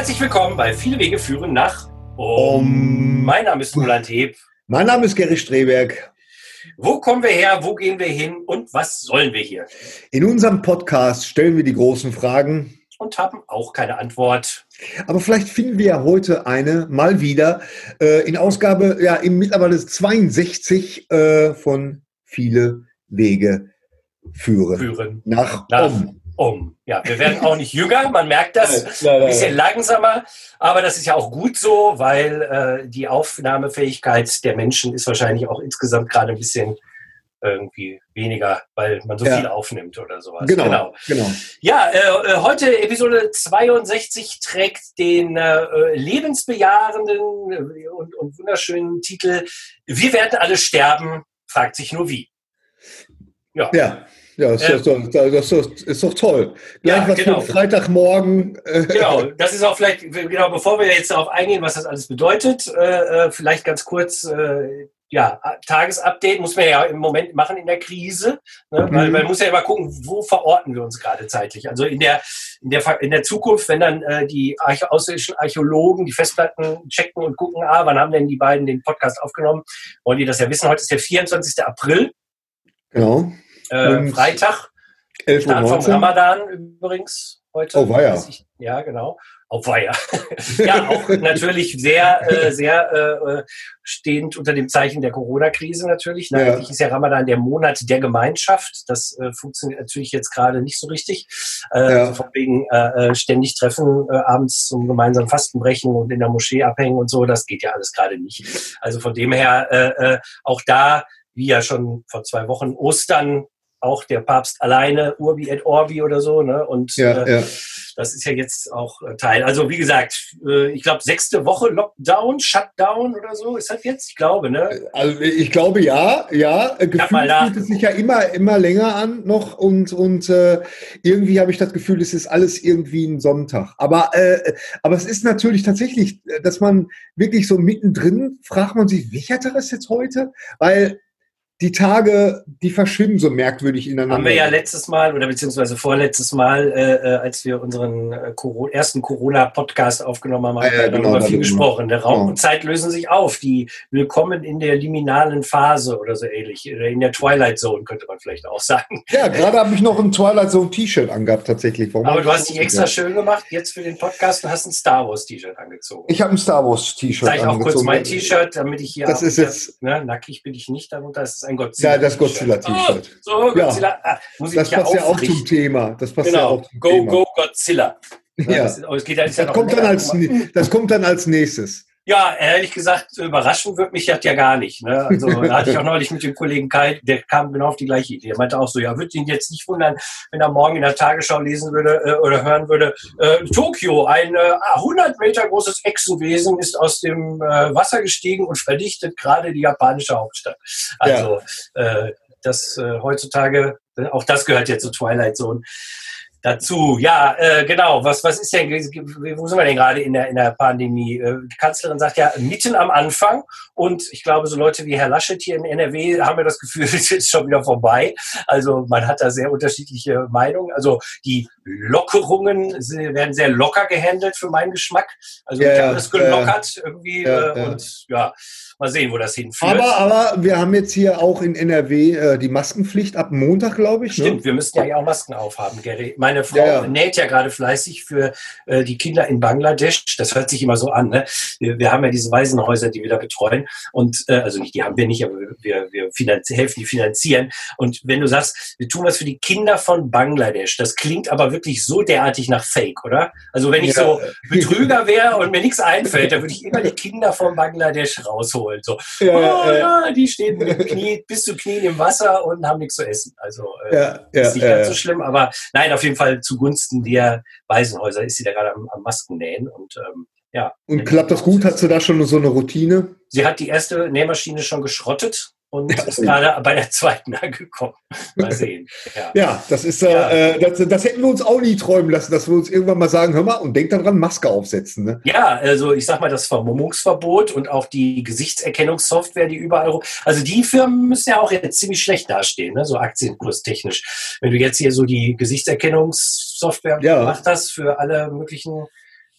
Herzlich willkommen bei Viele Wege führen nach. Um. Mein Name ist Roland Heb. Mein Name ist Gary Streberg. Wo kommen wir her? Wo gehen wir hin? Und was sollen wir hier? In unserem Podcast stellen wir die großen Fragen, Und haben auch keine Antwort. aber vielleicht finden wir ja heute eine mal wieder äh, in Ausgabe ja im mittlerweile 62 äh, von Viele Wege führen Führen nach nach Om. Um. Ja, wir werden auch nicht jünger, man merkt das. Ein bisschen langsamer, aber das ist ja auch gut so, weil äh, die Aufnahmefähigkeit der Menschen ist wahrscheinlich auch insgesamt gerade ein bisschen irgendwie weniger, weil man so Ja. viel aufnimmt oder sowas. Genau, genau. Ja, äh, äh, heute Episode 62 trägt den äh, lebensbejahenden äh, und, und wunderschönen Titel Wir werden alle sterben, fragt sich nur wie. Ja, ja, das, Äh, ist, doch, das ist, doch toll. Gleich Ja, was genau. für Freitagmorgen. äh, Genau, das ist auch vielleicht, genau, bevor wir jetzt darauf eingehen, was das alles bedeutet, äh, äh, vielleicht ganz kurz, äh, ja, Tagesupdate muss man ja im Moment machen in der Krise, ne? weil Mhm. man muss ja immer gucken, wo verorten wir uns gerade zeitlich. Also in der, in der, in der Zukunft, wenn dann äh, die Archä ausländischen Archäologen die Festplatten checken und gucken, ah, wann haben denn die beiden den Podcast aufgenommen, wollen die das ja wissen. Heute ist der 24. April, Genau. Äh, Freitag. 11 Uhr. Start vom 19. Ramadan übrigens heute. Oh, weia. Weiß ich- Ja, genau. Auf Weiher. ja, auch natürlich sehr, äh, sehr äh, stehend unter dem Zeichen der Corona-Krise natürlich. Na, Ja. Eigentlich ist ja Ramadan der Monat der Gemeinschaft. Das äh, funktioniert natürlich jetzt gerade nicht so richtig. Äh, Ja. also von wegen äh, äh, ständig treffen, äh, abends zum gemeinsamen Fastenbrechen und in der Moschee abhängen und so. Das geht ja alles gerade nicht. Also von dem her äh, äh, auch da, wie ja schon vor zwei Wochen Ostern, auch der Papst alleine, Urbi et Orbi oder so. Ne? Und Ja, äh, ja. das ist ja jetzt auch äh, Teil. Also wie gesagt, äh, ich glaube sechste Woche Lockdown, Shutdown oder so ist das jetzt? Ich glaube, ne? Also ich glaube ja, ja. Äh, Gefühlt fühlt es sich ja immer, immer länger an noch und, und äh, irgendwie habe ich das Gefühl, es ist alles irgendwie ein Sonntag. Aber, äh, aber es ist natürlich tatsächlich, äh, dass man wirklich so mittendrin fragt man sich, welcher Tag ist jetzt heute? Weil die Tage, die verschwimmen so merkwürdig ineinander. Haben wir ja letztes Mal oder beziehungsweise vorletztes Mal, äh, äh, als wir unseren äh, Coro ersten Corona-Podcast aufgenommen haben, haben Ah, ja, wir genau, darüber viel gesprochen. Der Raum Genau. und Zeit lösen sich auf. Die Willkommen in der liminalen Phase oder so ähnlich. Oder in der Twilight Zone könnte man vielleicht auch sagen. Ja, gerade habe ich noch ein Twilight Zone T-Shirt angehabt tatsächlich. Warum Aber du hast dich extra gemacht? schön gemacht jetzt für den Podcast und hast ein Star Wars T-Shirt angezogen. Ich habe ein Star Wars T-Shirt Zeig auch kurz angezogen. mein T-Shirt, damit ich hier. Das ist jetzt- Ne, nackig bin ich nicht darunter. Das ist ein Godzilla. Ja, das Godzilla-T-Shirt. Oh, so, Ja. Godzilla. Ah, muss ich Das passt ja auch zum Thema. Das passt ja Genau. auch zum Go, Thema. go, Godzilla. Ja. Das, oh, geht ja, ja Das noch kommt, dann als, das kommt dann als nächstes. Ja, ehrlich gesagt, überraschen wird mich das ja gar nicht. Ne? Also da hatte ich auch neulich mit dem Kollegen Kai, der kam genau auf die gleiche Idee. Er meinte auch so, ja, würde ihn jetzt nicht wundern, wenn er morgen in der Tagesschau lesen würde äh, oder hören würde, äh, Tokio, ein äh, 100 Meter großes Echsenwesen ist aus dem äh, Wasser gestiegen und verdichtet gerade die japanische Hauptstadt. Also äh, das äh, heutzutage, äh, auch das gehört jetzt zu Twilight Zone dazu. Ja, äh, genau. Was, was ist denn, wo sind wir denn gerade in der, in der Pandemie? Äh, die Kanzlerin sagt ja mitten am Anfang und ich glaube, so Leute wie Herr Laschet hier in NRW haben ja das Gefühl, es ist schon wieder vorbei. Also man hat da sehr unterschiedliche Meinungen. Also die Lockerungen werden sehr locker gehandelt für meinen Geschmack. Also Ja, wird ja ja, alles ja, gelockert irgendwie Ja, äh, und ja, mal sehen, wo das hinführt. Aber, aber wir haben jetzt hier auch in NRW äh, die Maskenpflicht ab Montag, glaube ich. Stimmt, Ne? wir müssten ja hier auch Masken aufhaben, Gary. Meine Frau Ja, ja. näht ja gerade fleißig für äh, die Kinder in Bangladesch. Das hört sich immer so an. Ne? Wir, wir haben ja diese Waisenhäuser, die wir da betreuen. Und äh, also nicht, die haben wir nicht, aber wir, wir helfen die finanzieren. Und wenn du sagst, wir tun was für die Kinder von Bangladesch, das klingt aber wirklich so derartig nach Fake, oder? Also wenn ich so Betrüger wäre und mir nichts einfällt, dann würde ich immer die Kinder von Bangladesch rausholen. So, Ja, oh, ja, die stehen mit dem Knie, bis zu Knien im Wasser und haben nichts zu essen. Also äh, ist nicht ganz so schlimm, aber nein, auf jeden Fall zugunsten der Waisenhäuser ist sie da gerade am, am Masken nähen und ähm, ja. Und klappt das gut? Hast du da schon so eine Routine? Sie hat die erste Nähmaschine schon geschrottet und Ja. ist gerade bei der zweiten angekommen. Mal sehen. Ja. Ja, das ist, äh, Ja. äh, das, das hätten wir uns auch nie träumen lassen, dass wir uns irgendwann mal sagen, hör mal, und denk daran, Maske aufsetzen. Ne? Ja, also ich sag mal, das Vermummungsverbot und auch die Gesichtserkennungssoftware, die überall, also die Firmen müssen ja auch jetzt ziemlich schlecht dastehen, ne? so aktienkurstechnisch. Wenn du jetzt hier so die Gesichtserkennungssoftware Ja. gemacht hast für alle möglichen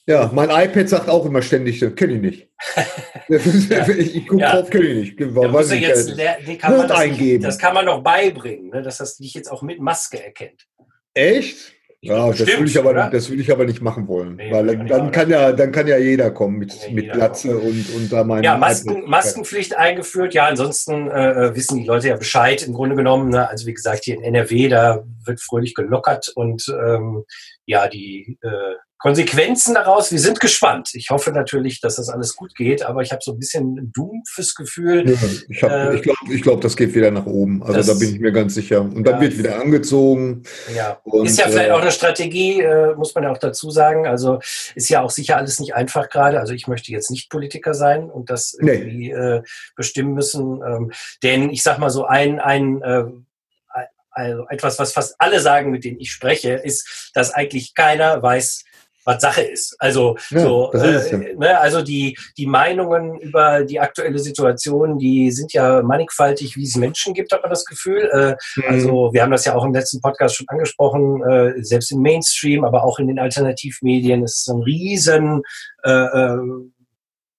Ja, mein iPad sagt auch immer ständig, kenne ich nicht. ja. Ich gucke ja. drauf, kenne ich nicht. Ja, muss jetzt, nee, kann man das, eingeben. das kann man noch beibringen, ne, dass das dich jetzt auch mit Maske erkennt. Echt? Ja, das will, ich aber, das will ich aber nicht machen wollen. Nee, weil dann, dann kann ja, dann kann ja jeder kommen mit, ja, mit Glatze und, und da meine. Ja, Masken, Maskenpflicht eingeführt. Ja, ansonsten äh, äh, wissen die Leute ja Bescheid im Grunde genommen. Ne? Also wie gesagt, hier in NRW, da wird fröhlich gelockert und ähm, ja, die äh, Konsequenzen daraus, wir sind gespannt. Ich hoffe natürlich, dass das alles gut geht, aber ich habe so ein bisschen dumpfes Gefühl. Ja, ich äh, ich glaube, ich glaub, das geht wieder nach oben. Also das, da bin ich mir ganz sicher. Und dann ja, wird wieder angezogen. Ja, und, ist ja vielleicht äh, auch eine Strategie, äh, muss man ja auch dazu sagen. Also ist ja auch sicher alles nicht einfach gerade. Also ich möchte jetzt nicht Politiker sein und das irgendwie nee. Äh, bestimmen müssen. Ähm, denn ich sag mal so ein, ein äh, also etwas, was fast alle sagen, mit denen ich spreche, ist, dass eigentlich keiner weiß, was Sache ist. Also ja, so, äh, ne, also die die Meinungen über die aktuelle Situation, die sind ja mannigfaltig, wie es Menschen gibt, hat man das Gefühl. Äh, mhm. Also wir haben das ja auch im letzten Podcast schon angesprochen, äh, selbst im Mainstream, aber auch in den Alternativmedien ist ein riesen äh, äh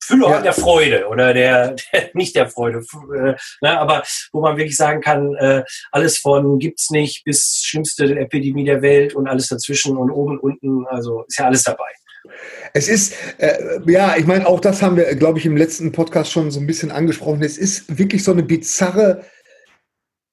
Füllhorn ja. der Freude oder der, der nicht der Freude, äh, ne, aber wo man wirklich sagen kann, äh, alles von gibt's nicht bis schlimmste Epidemie der Welt und alles dazwischen und oben und unten, also ist ja alles dabei. Es ist, äh, ja, ich meine, auch das haben wir, glaube ich, im letzten Podcast schon so ein bisschen angesprochen. Es ist wirklich so eine bizarre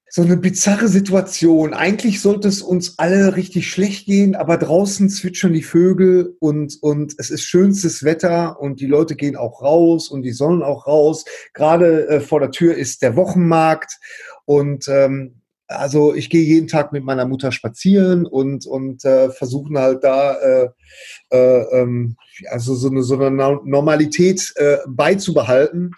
so eine bizarre Situation. Eigentlich sollte es uns alle richtig schlecht gehen, aber draußen zwitschern die Vögel und, und es ist schönstes Wetter und die Leute gehen auch raus und die sollen auch raus. Gerade äh, vor der Tür ist der Wochenmarkt und ähm, also ich gehe jeden Tag mit meiner Mutter spazieren und, und äh, versuchen halt da äh, äh, ähm, also so eine, so eine Normalität äh, beizubehalten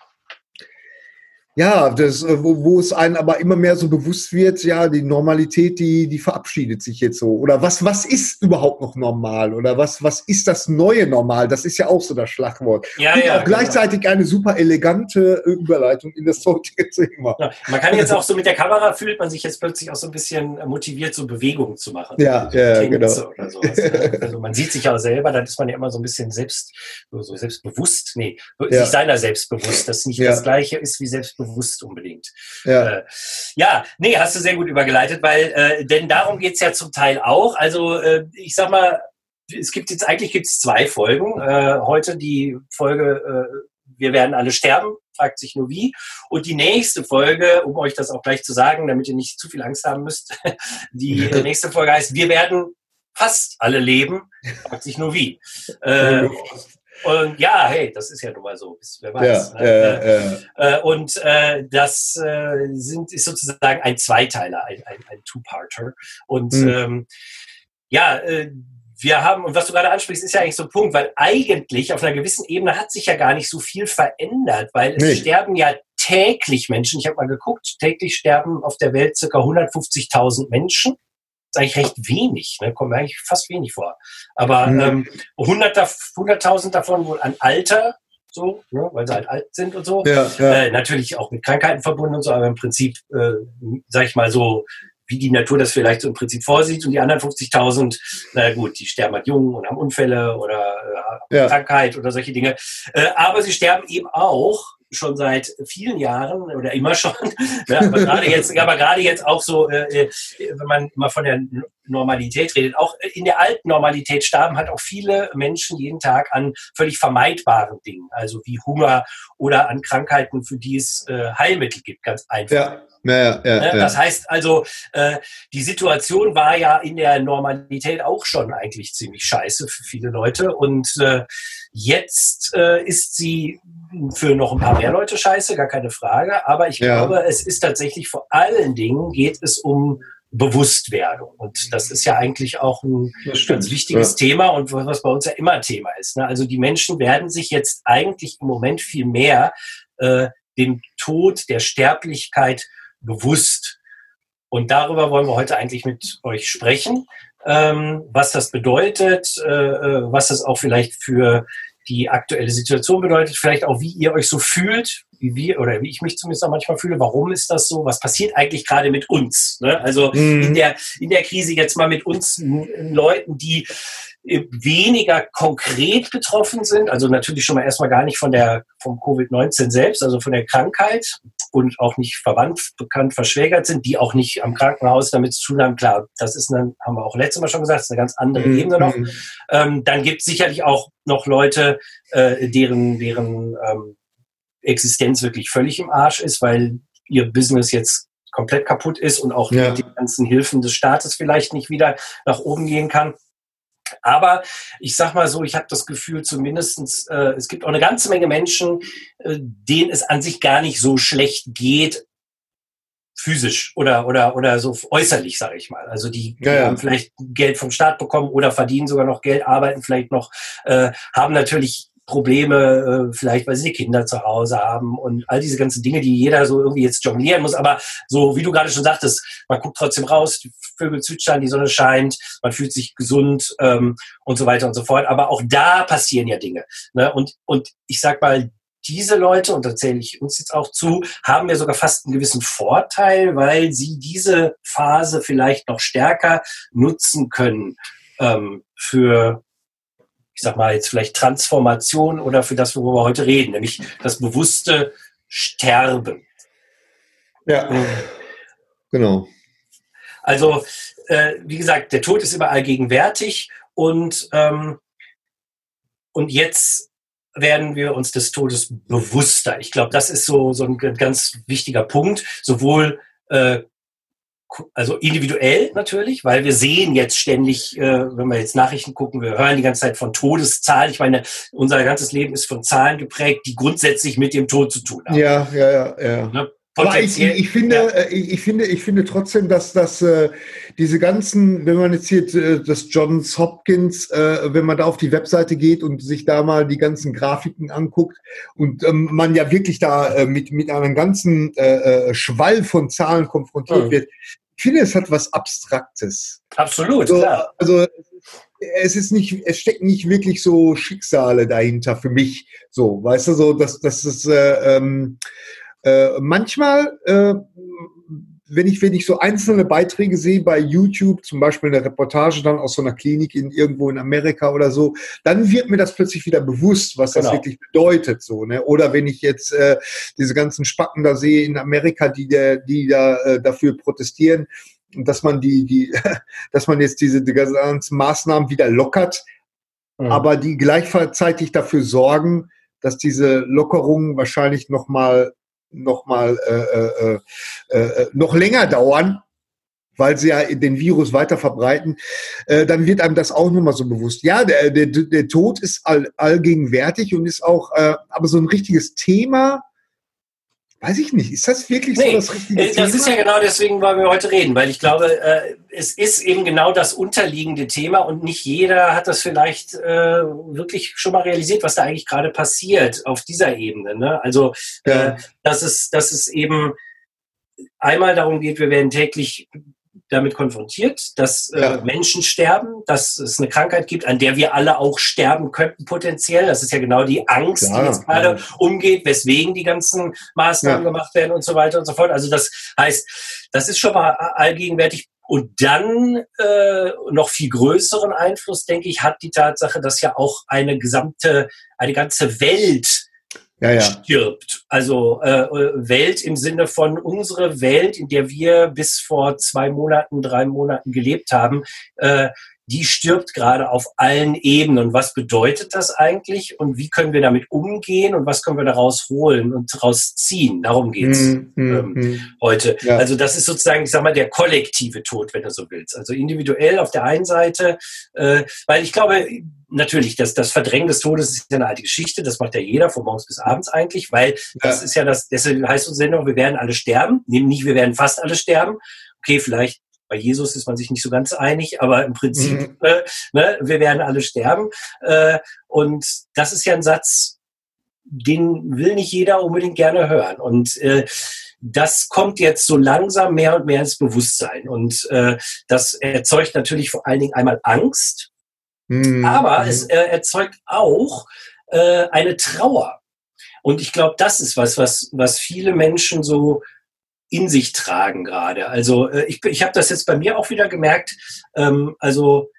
ja, das, äh, wo, wo es einem aber immer mehr so bewusst wird, ja, die Normalität, die, die verabschiedet sich jetzt so. Oder was, was ist überhaupt noch normal? Oder was, was ist das neue Normal? Das ist ja auch so das Schlagwort. Ja, Und ja, auch genau. gleichzeitig eine super elegante Überleitung in das heutige Thema. Ja, man kann jetzt auch so mit der Kamera fühlt man sich jetzt plötzlich auch so ein bisschen motiviert, so Bewegungen zu machen. Ja, so ja, genau. Sowas, ne? Also man sieht sich auch selber, dann ist man ja immer so ein bisschen selbst, so selbstbewusst, nee, sich seiner selbstbewusst, das nicht das Gleiche ist wie selbstbewusst bewusst unbedingt. Ja, äh, ja nee, hast du sehr gut übergeleitet, weil, äh, denn darum geht es ja zum Teil auch. Also äh, ich sag mal, es gibt jetzt eigentlich gibt's zwei Folgen. Äh, heute die Folge äh, Wir werden alle sterben, fragt sich nur wie. Und die nächste Folge, um euch das auch gleich zu sagen, damit ihr nicht zu viel Angst haben müsst, die nächste Folge heißt Wir werden fast alle leben, fragt sich nur wie. Äh, und ja, hey, das ist ja nun mal so, wer weiß. Ja, ne? äh, äh, und äh, das äh, sind, ist sozusagen ein Zweiteiler, ein, ein, ein Two-Parter. Und mhm. ähm, ja, äh, wir haben, und was du gerade ansprichst, ist ja eigentlich so ein Punkt, weil eigentlich auf einer gewissen Ebene hat sich ja gar nicht so viel verändert, weil es nee. sterben ja täglich Menschen. Ich habe mal geguckt, täglich sterben auf der Welt circa 150.000 Menschen ist eigentlich recht wenig, ne? kommt mir eigentlich fast wenig vor. Aber mhm. ähm, 100.000 davon wohl an Alter, so, ne? weil sie halt alt sind und so. Ja, ja. Äh, natürlich auch mit Krankheiten verbunden und so, aber im Prinzip, äh, sag ich mal so, wie die Natur das vielleicht so im Prinzip vorsieht. Und die anderen 50.000, na gut, die sterben halt jung und haben Unfälle oder äh, ja. Krankheit oder solche Dinge. Äh, aber sie sterben eben auch schon seit vielen Jahren oder immer schon, ja, aber gerade jetzt, aber gerade jetzt auch so, äh, äh, wenn man mal von der Normalität redet, auch in der alten Normalität starben halt auch viele Menschen jeden Tag an völlig vermeidbaren Dingen, also wie Hunger oder an Krankheiten, für die es äh, Heilmittel gibt, ganz einfach. Ja. Ja, ja, ne? das heißt also, äh, die Situation war ja in der Normalität auch schon eigentlich ziemlich scheiße für viele Leute. Und äh, jetzt äh, ist sie für noch ein paar mehr Leute scheiße, gar keine Frage. Aber ich glaube, es ist tatsächlich vor allen Dingen geht es um Bewusstwerdung. Und das ist ja eigentlich auch ein ganz wichtiges ja. Thema und was bei uns ja immer Thema ist. Ne? Also die Menschen werden sich jetzt eigentlich im Moment viel mehr äh, dem Tod, der Sterblichkeit bewusst. Und darüber wollen wir heute eigentlich mit euch sprechen, ähm, was das bedeutet, äh, äh, was das auch vielleicht für die aktuelle Situation bedeutet, vielleicht auch, wie ihr euch so fühlt, wie wir oder wie ich mich zumindest auch manchmal fühle. Warum ist das so? Was passiert eigentlich gerade mit uns? Ne? Also mhm. in der in der Krise jetzt mal mit uns Leuten, die äh, weniger konkret betroffen sind, also natürlich schon mal erstmal gar nicht von der vom Covid-19 selbst, also von der Krankheit und auch nicht verwandt, bekannt, verschwägert sind, die auch nicht am Krankenhaus damit zu tun haben. Klar, das ist eine, haben wir auch letztes Mal schon gesagt, ist eine ganz andere mhm. Ebene noch. Ähm, dann gibt es sicherlich auch noch Leute, äh, deren, deren ähm, Existenz wirklich völlig im Arsch ist, weil ihr Business jetzt komplett kaputt ist und auch ja. die ganzen Hilfen des Staates vielleicht nicht wieder nach oben gehen kann. Aber ich sag mal so, ich habe das Gefühl, zumindestens äh, es gibt auch eine ganze Menge Menschen, äh, denen es an sich gar nicht so schlecht geht, physisch oder oder oder so äußerlich, sage ich mal. Also die, die ja, ja. haben vielleicht Geld vom Staat bekommen oder verdienen sogar noch Geld, arbeiten vielleicht noch, äh, haben natürlich Probleme, äh, vielleicht weil sie Kinder zu Hause haben und all diese ganzen Dinge, die jeder so irgendwie jetzt jonglieren muss. Aber so wie du gerade schon sagtest, man guckt trotzdem raus, die Vögel zwitschern, die Sonne scheint, man fühlt sich gesund ähm, und so weiter und so fort. Aber auch da passieren ja Dinge. Ne? Und, und ich sag mal, diese Leute, und da zähle ich uns jetzt auch zu, haben ja sogar fast einen gewissen Vorteil, weil sie diese Phase vielleicht noch stärker nutzen können ähm, für ich sag mal jetzt vielleicht Transformation oder für das, worüber wir heute reden, nämlich das bewusste Sterben. Ja, genau. Also, äh, wie gesagt, der Tod ist überall gegenwärtig und, ähm, und jetzt werden wir uns des Todes bewusster. Ich glaube, das ist so, so ein ganz wichtiger Punkt, sowohl äh, also individuell natürlich, weil wir sehen jetzt ständig, äh, wenn wir jetzt Nachrichten gucken, wir hören die ganze Zeit von Todeszahlen. Ich meine, unser ganzes Leben ist von Zahlen geprägt, die grundsätzlich mit dem Tod zu tun haben. Ja, ja, ja, ja. Ne? Aber ich, ich, finde, ja. Äh, ich, ich, finde, ich finde trotzdem, dass, dass äh, diese ganzen, wenn man jetzt hier äh, das Johns Hopkins, äh, wenn man da auf die Webseite geht und sich da mal die ganzen Grafiken anguckt und ähm, man ja wirklich da äh, mit, mit einem ganzen Schwall von Zahlen konfrontiert mhm. wird, ich finde, es hat was Abstraktes. Absolut, also, klar. Also es ist nicht, es steckt nicht wirklich so Schicksale dahinter für mich. So, weißt du, so, dass, dass es äh, ähm, äh, manchmal äh, wenn ich, wenn ich so einzelne Beiträge sehe bei YouTube, zum Beispiel eine Reportage dann aus so einer Klinik in irgendwo in Amerika oder so, dann wird mir das plötzlich wieder bewusst, was genau. das wirklich bedeutet. So, ne? Oder wenn ich jetzt äh, diese ganzen Spacken da sehe in Amerika, die, der, die da äh, dafür protestieren, dass man die, die, dass man jetzt diese die ganzen Maßnahmen wieder lockert, mhm. aber die gleichzeitig dafür sorgen, dass diese Lockerungen wahrscheinlich nochmal noch mal äh, äh, äh, äh, noch länger dauern, weil sie ja den Virus weiter verbreiten, äh, dann wird einem das auch nochmal so bewusst. Ja, der, der, der Tod ist all, allgegenwärtig und ist auch äh, aber so ein richtiges Thema, Weiß ich nicht. Ist das wirklich nee, so das richtige Das Thema? ist ja genau deswegen, weil wir heute reden, weil ich glaube, äh, es ist eben genau das unterliegende Thema und nicht jeder hat das vielleicht äh, wirklich schon mal realisiert, was da eigentlich gerade passiert auf dieser Ebene. Ne? Also, ja. äh, dass, es, dass es eben einmal darum geht, wir werden täglich damit konfrontiert, dass äh, ja. Menschen sterben, dass es eine Krankheit gibt, an der wir alle auch sterben könnten potenziell. Das ist ja genau die Angst, ja, die jetzt gerade ja. umgeht, weswegen die ganzen Maßnahmen gemacht werden und so weiter und so fort. Also das heißt, das ist schon mal allgegenwärtig. Und dann äh, noch viel größeren Einfluss, denke ich, hat die Tatsache, dass ja auch eine gesamte, eine ganze Welt ja, ja. stirbt. Also äh, Welt im Sinne von unsere Welt, in der wir bis vor zwei Monaten, drei Monaten gelebt haben, äh, die stirbt gerade auf allen Ebenen. Und was bedeutet das eigentlich? Und wie können wir damit umgehen? Und was können wir daraus holen und daraus ziehen? Darum geht's mm, mm, ähm, mm. heute. Ja. Also das ist sozusagen, ich sag mal, der kollektive Tod, wenn du so willst. Also individuell auf der einen Seite, äh, weil ich glaube, natürlich, das, das Verdrängen des Todes ist ja eine alte Geschichte. Das macht ja jeder von morgens bis abends eigentlich, weil das ja. ist ja das, deswegen heißt unsere Sendung, wir werden alle sterben. Nicht, wir werden fast alle sterben. Okay, vielleicht bei Jesus ist man sich nicht so ganz einig, aber im Prinzip, mhm. äh, ne, wir werden alle sterben. Äh, und das ist ja ein Satz, den will nicht jeder unbedingt gerne hören. Und äh, das kommt jetzt so langsam mehr und mehr ins Bewusstsein. Und äh, das erzeugt natürlich vor allen Dingen einmal Angst, mhm. aber es äh, erzeugt auch äh, eine Trauer. Und ich glaube, das ist was, was, was viele Menschen so in sich tragen gerade. Also äh, ich, ich habe das jetzt bei mir auch wieder gemerkt. Ähm, also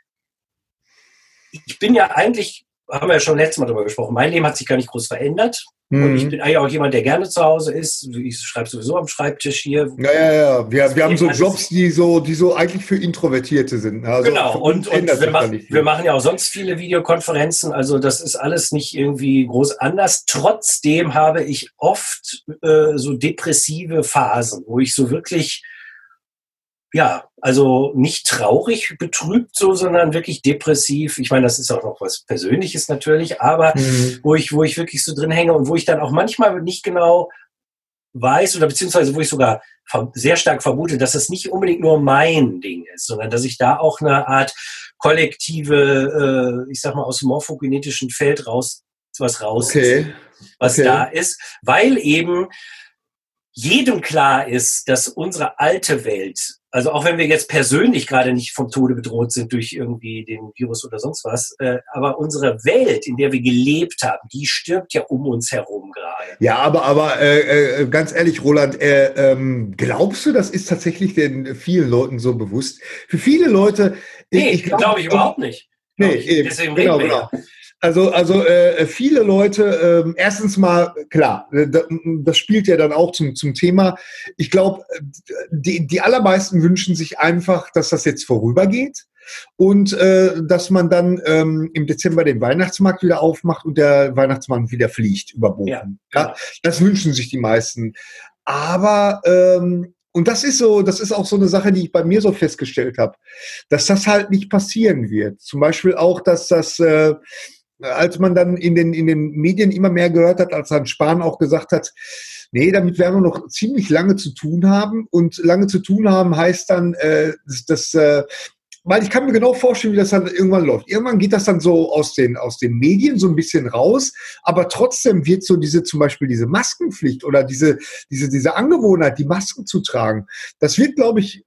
ich bin ja eigentlich, haben wir ja schon letztes Mal darüber gesprochen, mein Leben hat sich gar nicht groß verändert. Mhm. Und ich bin eigentlich auch jemand, der gerne zu Hause ist. Ich schreibe sowieso am Schreibtisch hier. Ja, ja, ja. Wir, wir haben so Jobs, die so, die so eigentlich für Introvertierte sind. Also genau. Und, und wir, machen, wir machen ja auch sonst viele Videokonferenzen. Also das ist alles nicht irgendwie groß anders. Trotzdem habe ich oft äh, so depressive Phasen, wo ich so wirklich ja, also nicht traurig, betrübt so, sondern wirklich depressiv. Ich meine, das ist auch noch was Persönliches natürlich, aber mhm. wo ich, wo ich wirklich so drin hänge und wo ich dann auch manchmal nicht genau weiß oder beziehungsweise wo ich sogar sehr stark vermute, dass es nicht unbedingt nur mein Ding ist, sondern dass ich da auch eine Art kollektive, äh, ich sag mal, aus dem morphogenetischen Feld raus, was raus okay. ist, was okay. da ist, weil eben jedem klar ist, dass unsere alte Welt also auch wenn wir jetzt persönlich gerade nicht vom Tode bedroht sind durch irgendwie den Virus oder sonst was, äh, aber unsere Welt, in der wir gelebt haben, die stirbt ja um uns herum gerade. Ja, aber aber äh, äh, ganz ehrlich, Roland, äh, ähm, glaubst du, das ist tatsächlich den vielen Leuten so bewusst? Für viele Leute, nee, ich glaube glaub ich überhaupt nicht. Nee, eben, Deswegen genau, genau. Ja. Also, also äh, viele Leute, äh, erstens mal, klar, äh, das spielt ja dann auch zum, zum Thema. Ich glaube, die, die allermeisten wünschen sich einfach, dass das jetzt vorübergeht und äh, dass man dann ähm, im Dezember den Weihnachtsmarkt wieder aufmacht und der Weihnachtsmann wieder fliegt über Bochum. Ja, ja, das wünschen sich die meisten. Aber ähm, und das ist so, das ist auch so eine Sache, die ich bei mir so festgestellt habe, dass das halt nicht passieren wird. Zum Beispiel auch, dass das äh, als man dann in den, in den Medien immer mehr gehört hat, als dann Spahn auch gesagt hat, nee, damit werden wir noch ziemlich lange zu tun haben. Und lange zu tun haben heißt dann, äh, dass, äh, weil ich kann mir genau vorstellen, wie das dann irgendwann läuft. Irgendwann geht das dann so aus den, aus den Medien so ein bisschen raus, aber trotzdem wird so diese, zum Beispiel diese Maskenpflicht oder diese, diese, diese Angewohnheit, die Masken zu tragen, das wird, glaube ich,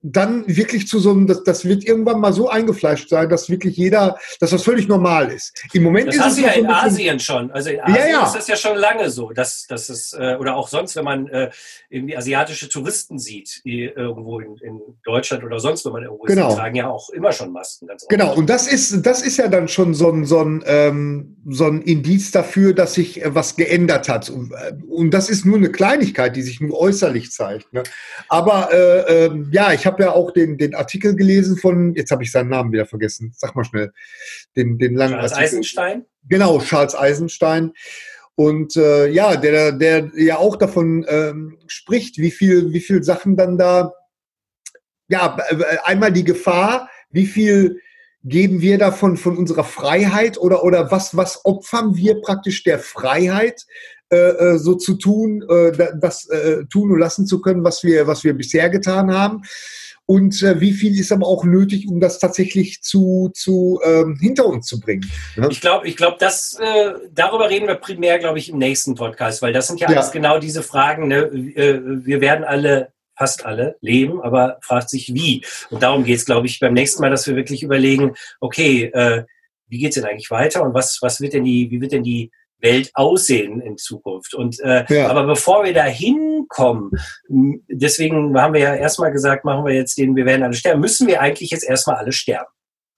dann wirklich zu so einem, das, das wird irgendwann mal so eingefleischt sein, dass wirklich jeder, dass das völlig normal ist. Im Moment das ist hast es du ja in Asien schon. Also in Asien ja, ja. ist das ja schon lange so, dass, dass es, äh, oder auch sonst, wenn man äh, irgendwie asiatische Touristen sieht, die irgendwo in, in Deutschland oder sonst, wenn man irgendwo genau. ist, tragen ja auch immer schon Masken. Ganz genau, und das ist, das ist ja dann schon so ein, so ein, ähm, so ein Indiz dafür, dass sich äh, was geändert hat. Und, äh, und das ist nur eine Kleinigkeit, die sich nur äußerlich zeigt. Ne? Aber äh, äh, ja, ich habe ja auch den, den Artikel gelesen von, jetzt habe ich seinen Namen wieder vergessen, sag mal schnell, den, den langen Charles Artikel. Eisenstein? Genau, Charles Eisenstein. Und äh, ja, der, der ja auch davon ähm, spricht, wie viel, wie viel Sachen dann da, ja, einmal die Gefahr, wie viel geben wir davon von unserer Freiheit oder, oder was, was opfern wir praktisch der Freiheit, äh, äh, so zu tun, äh, das äh, tun und lassen zu können, was wir, was wir bisher getan haben. Und äh, wie viel ist aber auch nötig, um das tatsächlich zu, zu ähm, hinter uns zu bringen? Ne? Ich glaube, ich glaube, das äh, darüber reden wir primär, glaube ich, im nächsten Podcast, weil das sind ja, ja. alles genau diese Fragen. Ne? Wir werden alle fast alle leben, aber fragt sich wie. Und darum geht es, glaube ich, beim nächsten Mal, dass wir wirklich überlegen, okay, äh, wie geht's denn eigentlich weiter und was, was wird denn die, wie wird denn die Welt aussehen in Zukunft. Und äh, ja. aber bevor wir da hinkommen, deswegen haben wir ja erstmal gesagt, machen wir jetzt den, wir werden alle sterben, müssen wir eigentlich jetzt erstmal alle sterben.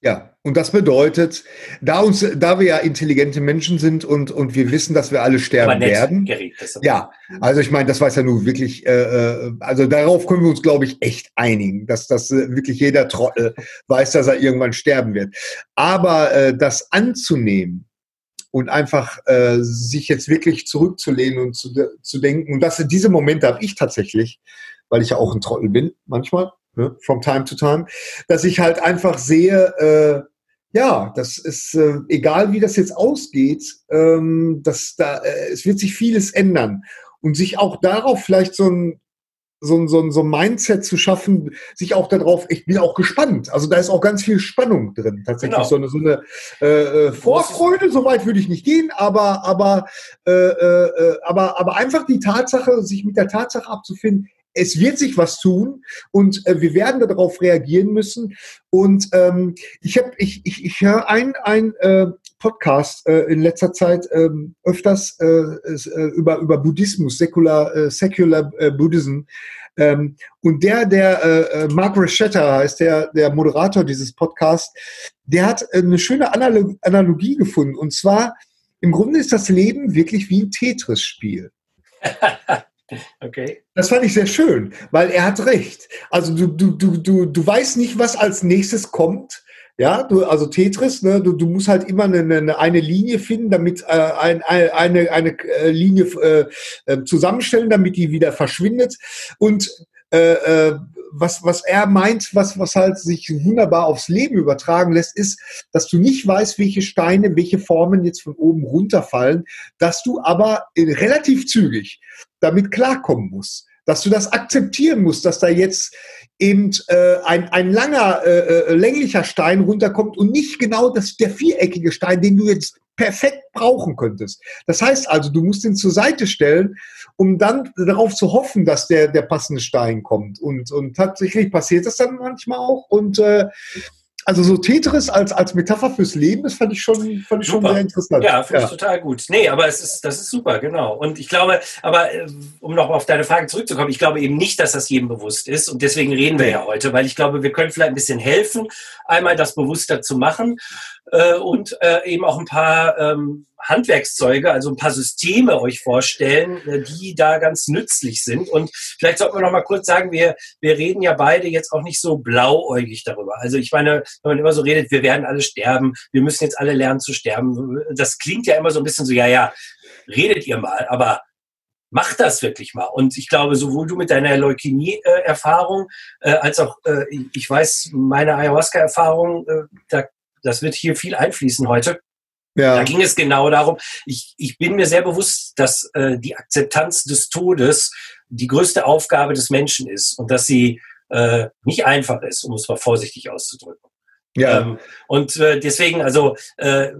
Ja, und das bedeutet, da uns, da wir ja intelligente Menschen sind und, und wir wissen, dass wir alle sterben werden. Gerät, ja, also ich meine, das weiß ja nur wirklich, äh, äh, also darauf können wir uns, glaube ich, echt einigen, dass das äh, wirklich jeder Trottel weiß, dass er irgendwann sterben wird. Aber äh, das anzunehmen, und einfach äh, sich jetzt wirklich zurückzulehnen und zu, zu denken. Und das, diese Momente habe ich tatsächlich, weil ich ja auch ein Trottel bin, manchmal, ne, from time to time, dass ich halt einfach sehe, äh, ja, das ist äh, egal, wie das jetzt ausgeht, ähm, dass da äh, es wird sich vieles ändern und sich auch darauf vielleicht so ein so ein, so ein, so ein Mindset zu schaffen, sich auch darauf, ich bin auch gespannt. Also da ist auch ganz viel Spannung drin, tatsächlich. Genau. So eine, so eine äh, äh Vorfreude, so weit würde ich nicht gehen, aber, aber, äh, äh, aber, aber einfach die Tatsache, sich mit der Tatsache abzufinden, es wird sich was tun und äh, wir werden darauf reagieren müssen. Und ähm, ich habe, ich, ich, ich höre ein, ein äh, Podcast äh, in letzter Zeit ähm, öfters äh, äh, über, über Buddhismus, Secular, äh, Secular äh, Buddhism. Ähm, und der, der äh, äh Mark Reschetter heißt, der, der Moderator dieses Podcasts, der hat eine schöne Analogie gefunden. Und zwar, im Grunde ist das Leben wirklich wie ein Tetris-Spiel. Okay. Das fand ich sehr schön, weil er hat recht. Also du, du, du, du, du weißt nicht, was als nächstes kommt. Ja, du, also Tetris, ne, du, du musst halt immer eine, eine, eine Linie finden, damit äh, ein, eine, eine, äh, Linie äh, äh, zusammenstellen, damit die wieder verschwindet. Und äh, äh, was, was er meint, was, was halt sich wunderbar aufs Leben übertragen lässt, ist, dass du nicht weißt, welche Steine, welche Formen jetzt von oben runterfallen, dass du aber relativ zügig damit klarkommen musst dass du das akzeptieren musst, dass da jetzt eben äh, ein, ein langer, äh, äh, länglicher Stein runterkommt und nicht genau das, der viereckige Stein, den du jetzt perfekt brauchen könntest. Das heißt also, du musst ihn zur Seite stellen, um dann darauf zu hoffen, dass der, der passende Stein kommt. Und, und tatsächlich passiert das dann manchmal auch. Und äh, also so Tetris als, als Metapher fürs Leben, das fand ich schon, fand ich schon sehr interessant. Ja, finde ja. ich total gut. Nee, aber es ist, das ist super, genau. Und ich glaube, aber äh, um noch auf deine Frage zurückzukommen, ich glaube eben nicht, dass das jedem bewusst ist. Und deswegen reden wir ja heute, weil ich glaube, wir können vielleicht ein bisschen helfen, einmal das bewusster zu machen äh, und äh, eben auch ein paar ähm, Handwerkszeuge, also ein paar Systeme euch vorstellen, äh, die da ganz nützlich sind. Und vielleicht sollten wir noch mal kurz sagen, wir, wir reden ja beide jetzt auch nicht so blauäugig darüber. Also ich meine, wenn man immer so redet, wir werden alle sterben, wir müssen jetzt alle lernen zu sterben, das klingt ja immer so ein bisschen so, ja, ja, redet ihr mal, aber mach das wirklich mal. Und ich glaube, sowohl du mit deiner Leukämie-Erfahrung äh, als auch, äh, ich weiß, meine Ayahuasca-Erfahrung, äh, da, das wird hier viel einfließen heute. Ja. Da ging es genau darum, ich, ich bin mir sehr bewusst, dass äh, die Akzeptanz des Todes die größte Aufgabe des Menschen ist und dass sie äh, nicht einfach ist, um es mal vorsichtig auszudrücken. Ja. Ähm, und äh, deswegen, also äh,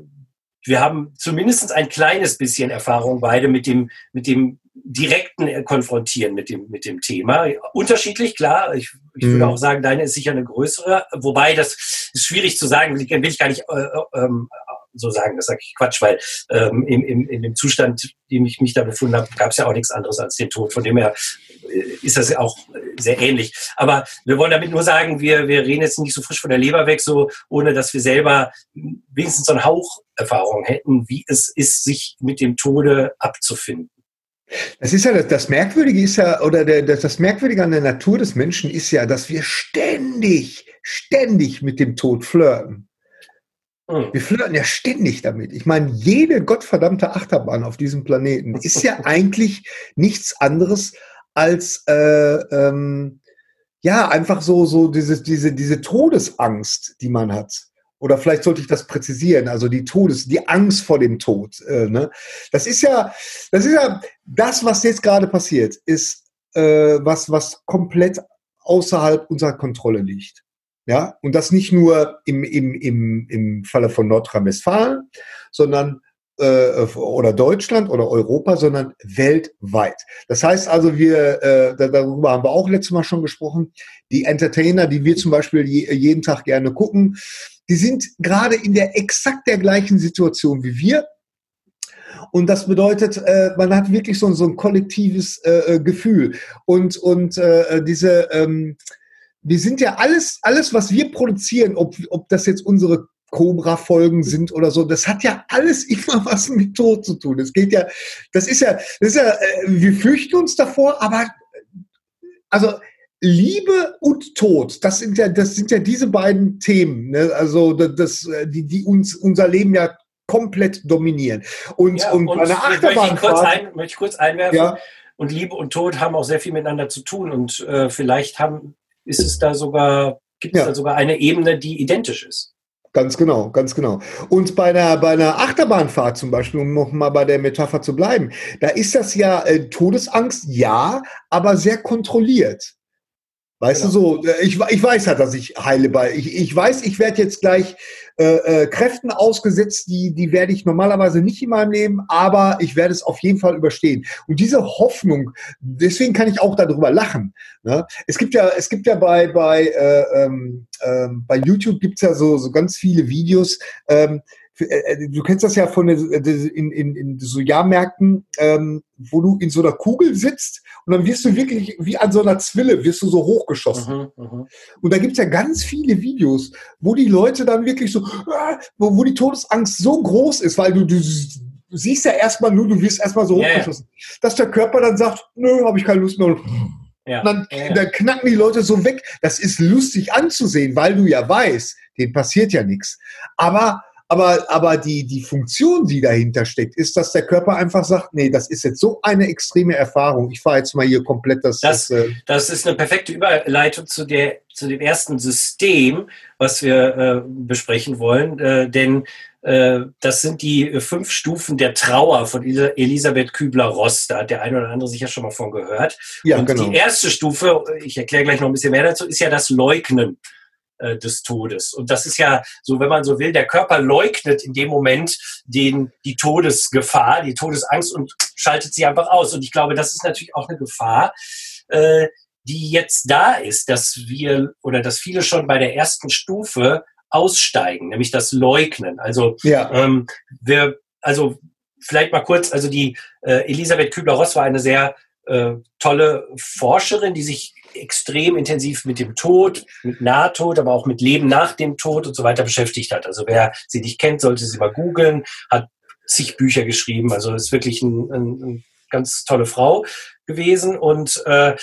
wir haben zumindest ein kleines bisschen Erfahrung beide mit dem, mit dem direkten Konfrontieren mit dem, mit dem Thema. Unterschiedlich, klar. Ich, ich mhm. würde auch sagen, deine ist sicher eine größere, wobei das ist schwierig zu sagen, will ich, gar nicht äh, ähm, so sagen, das sage ich Quatsch, weil ähm, in, in, in dem Zustand, in dem ich mich da befunden habe, gab es ja auch nichts anderes als den Tod. Von dem her äh, ist das auch sehr ähnlich. Aber wir wollen damit nur sagen, wir, wir reden jetzt nicht so frisch von der Leber weg, so ohne dass wir selber wenigstens so einen Hauch Erfahrung hätten, wie es ist, sich mit dem Tode abzufinden. Das ist ja das, das Merkwürdige ist ja, oder der, das, das Merkwürdige an der Natur des Menschen ist ja, dass wir ständig, ständig mit dem Tod flirten. Hm. Wir flirten ja ständig damit. Ich meine, jede gottverdammte Achterbahn auf diesem Planeten ist ja eigentlich nichts anderes als äh, ähm, ja einfach so so diese diese diese Todesangst, die man hat. Oder vielleicht sollte ich das präzisieren, also die Todes, die Angst vor dem Tod. Äh, ne? Das ist ja, das ist ja das, was jetzt gerade passiert, ist äh, was, was komplett außerhalb unserer Kontrolle liegt. Ja, und das nicht nur im, im, im, im Falle von Nordrhein-Westfalen, sondern äh, oder Deutschland oder Europa, sondern weltweit. Das heißt also, wir, äh, darüber haben wir auch letztes Mal schon gesprochen, die Entertainer, die wir zum Beispiel je, jeden Tag gerne gucken, die sind gerade in der exakt der gleichen Situation wie wir. Und das bedeutet, äh, man hat wirklich so, so ein kollektives äh, äh Gefühl. Und, und äh, diese, ähm, wir sind ja alles, alles, was wir produzieren, ob, ob das jetzt unsere Cobra-Folgen sind oder so, das hat ja alles immer was mit Tod zu tun. Es geht ja, das ist ja, das ist ja, äh, wir fürchten uns davor, aber also Liebe und Tod, das sind ja, das sind ja diese beiden Themen, ne? also das, äh, die, die uns unser Leben ja komplett dominieren. Und, ja, und, und bei einer Achterbahn möchte, ein, möchte ich kurz einwerfen. Ja. Und Liebe und Tod haben auch sehr viel miteinander zu tun und äh, vielleicht haben ist es da sogar, gibt es ja. da sogar eine Ebene, die identisch ist. Ganz genau, ganz genau. Und bei einer, bei einer Achterbahnfahrt zum Beispiel, um nochmal bei der Metapher zu bleiben, da ist das ja äh, Todesangst, ja, aber sehr kontrolliert. Weißt genau. du so, äh, ich, ich weiß halt, dass ich heile bei. Ich, ich weiß, ich werde jetzt gleich äh, äh, Kräften ausgesetzt, die, die werde ich normalerweise nicht in meinem Leben, aber ich werde es auf jeden Fall überstehen. Und diese Hoffnung, deswegen kann ich auch darüber lachen. Ne? Es gibt ja, es gibt ja bei, bei, äh, ähm, äh, bei YouTube gibt's ja so, so ganz viele Videos, ähm, äh, äh, du kennst das ja von in, in, in so Jahrmärkten, ähm, wo du in so einer Kugel sitzt und dann wirst du wirklich wie an so einer Zwille, wirst du so hochgeschossen. Mhm, mh. Und da gibt's ja ganz viele Videos, wo die Leute dann wirklich so, wo, wo die Todesangst so groß ist, weil du, du siehst ja erstmal nur, du wirst erstmal so hochgeschossen, ja, ja. dass der Körper dann sagt, nö, habe ich keine Lust mehr. Ja. Dann, dann, knacken die Leute so weg. Das ist lustig anzusehen, weil du ja weißt, denen passiert ja nichts. Aber aber, aber die, die Funktion, die dahinter steckt, ist, dass der Körper einfach sagt, nee, das ist jetzt so eine extreme Erfahrung. Ich fahre jetzt mal hier komplett das. Das, das, äh das ist eine perfekte Überleitung zu, der, zu dem ersten System, was wir äh, besprechen wollen. Äh, denn äh, das sind die fünf Stufen der Trauer von Elisabeth Kübler-Ross. Da hat der eine oder andere sicher schon mal von gehört. Ja, Und genau. die erste Stufe, ich erkläre gleich noch ein bisschen mehr dazu, ist ja das Leugnen. Äh, des Todes. Und das ist ja so, wenn man so will, der Körper leugnet in dem Moment den, die Todesgefahr, die Todesangst und schaltet sie einfach aus. Und ich glaube, das ist natürlich auch eine Gefahr, äh, die jetzt da ist, dass wir oder dass viele schon bei der ersten Stufe aussteigen, nämlich das Leugnen. Also ja. ähm, wir, also vielleicht mal kurz, also die äh, Elisabeth Kübler-Ross war eine sehr äh, tolle Forscherin, die sich extrem intensiv mit dem Tod, mit Nahtod, aber auch mit Leben nach dem Tod und so weiter beschäftigt hat. Also wer sie nicht kennt, sollte sie mal googeln, hat zig Bücher geschrieben. Also ist wirklich ein, ein, ein ganz tolle Frau gewesen und äh,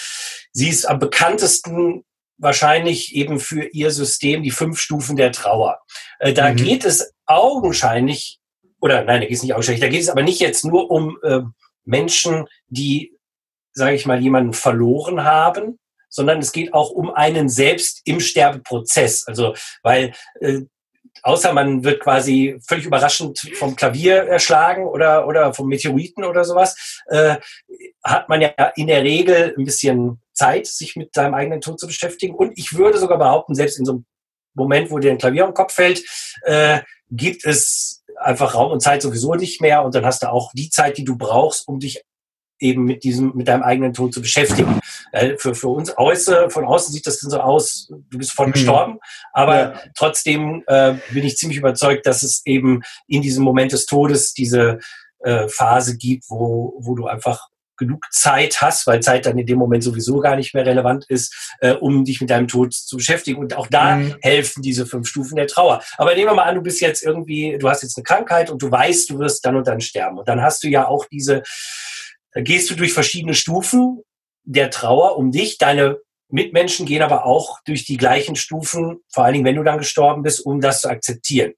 sie ist am bekanntesten wahrscheinlich eben für ihr System die fünf Stufen der Trauer. Äh, da mhm. geht es augenscheinlich, oder nein, da geht es nicht augenscheinlich, da geht es aber nicht jetzt nur um äh, Menschen, die, sage ich mal, jemanden verloren haben, sondern es geht auch um einen selbst im Sterbeprozess. Also, weil äh, außer man wird quasi völlig überraschend vom Klavier erschlagen oder, oder vom Meteoriten oder sowas, äh, hat man ja in der Regel ein bisschen Zeit, sich mit seinem eigenen Tod zu beschäftigen. Und ich würde sogar behaupten, selbst in so einem Moment, wo dir ein Klavier am Kopf fällt, äh, gibt es einfach Raum und Zeit sowieso nicht mehr. Und dann hast du auch die Zeit, die du brauchst, um dich eben mit diesem, mit deinem eigenen Tod zu beschäftigen. Äh, für, für uns außer, von außen sieht das dann so aus, du bist voll mhm. gestorben, aber ja. trotzdem äh, bin ich ziemlich überzeugt, dass es eben in diesem Moment des Todes diese äh, Phase gibt, wo, wo du einfach genug Zeit hast, weil Zeit dann in dem Moment sowieso gar nicht mehr relevant ist, äh, um dich mit deinem Tod zu beschäftigen. Und auch da mhm. helfen diese fünf Stufen der Trauer. Aber nehmen wir mal an, du bist jetzt irgendwie, du hast jetzt eine Krankheit und du weißt, du wirst dann und dann sterben. Und dann hast du ja auch diese da gehst du durch verschiedene Stufen der Trauer um dich. Deine Mitmenschen gehen aber auch durch die gleichen Stufen, vor allen Dingen, wenn du dann gestorben bist, um das zu akzeptieren.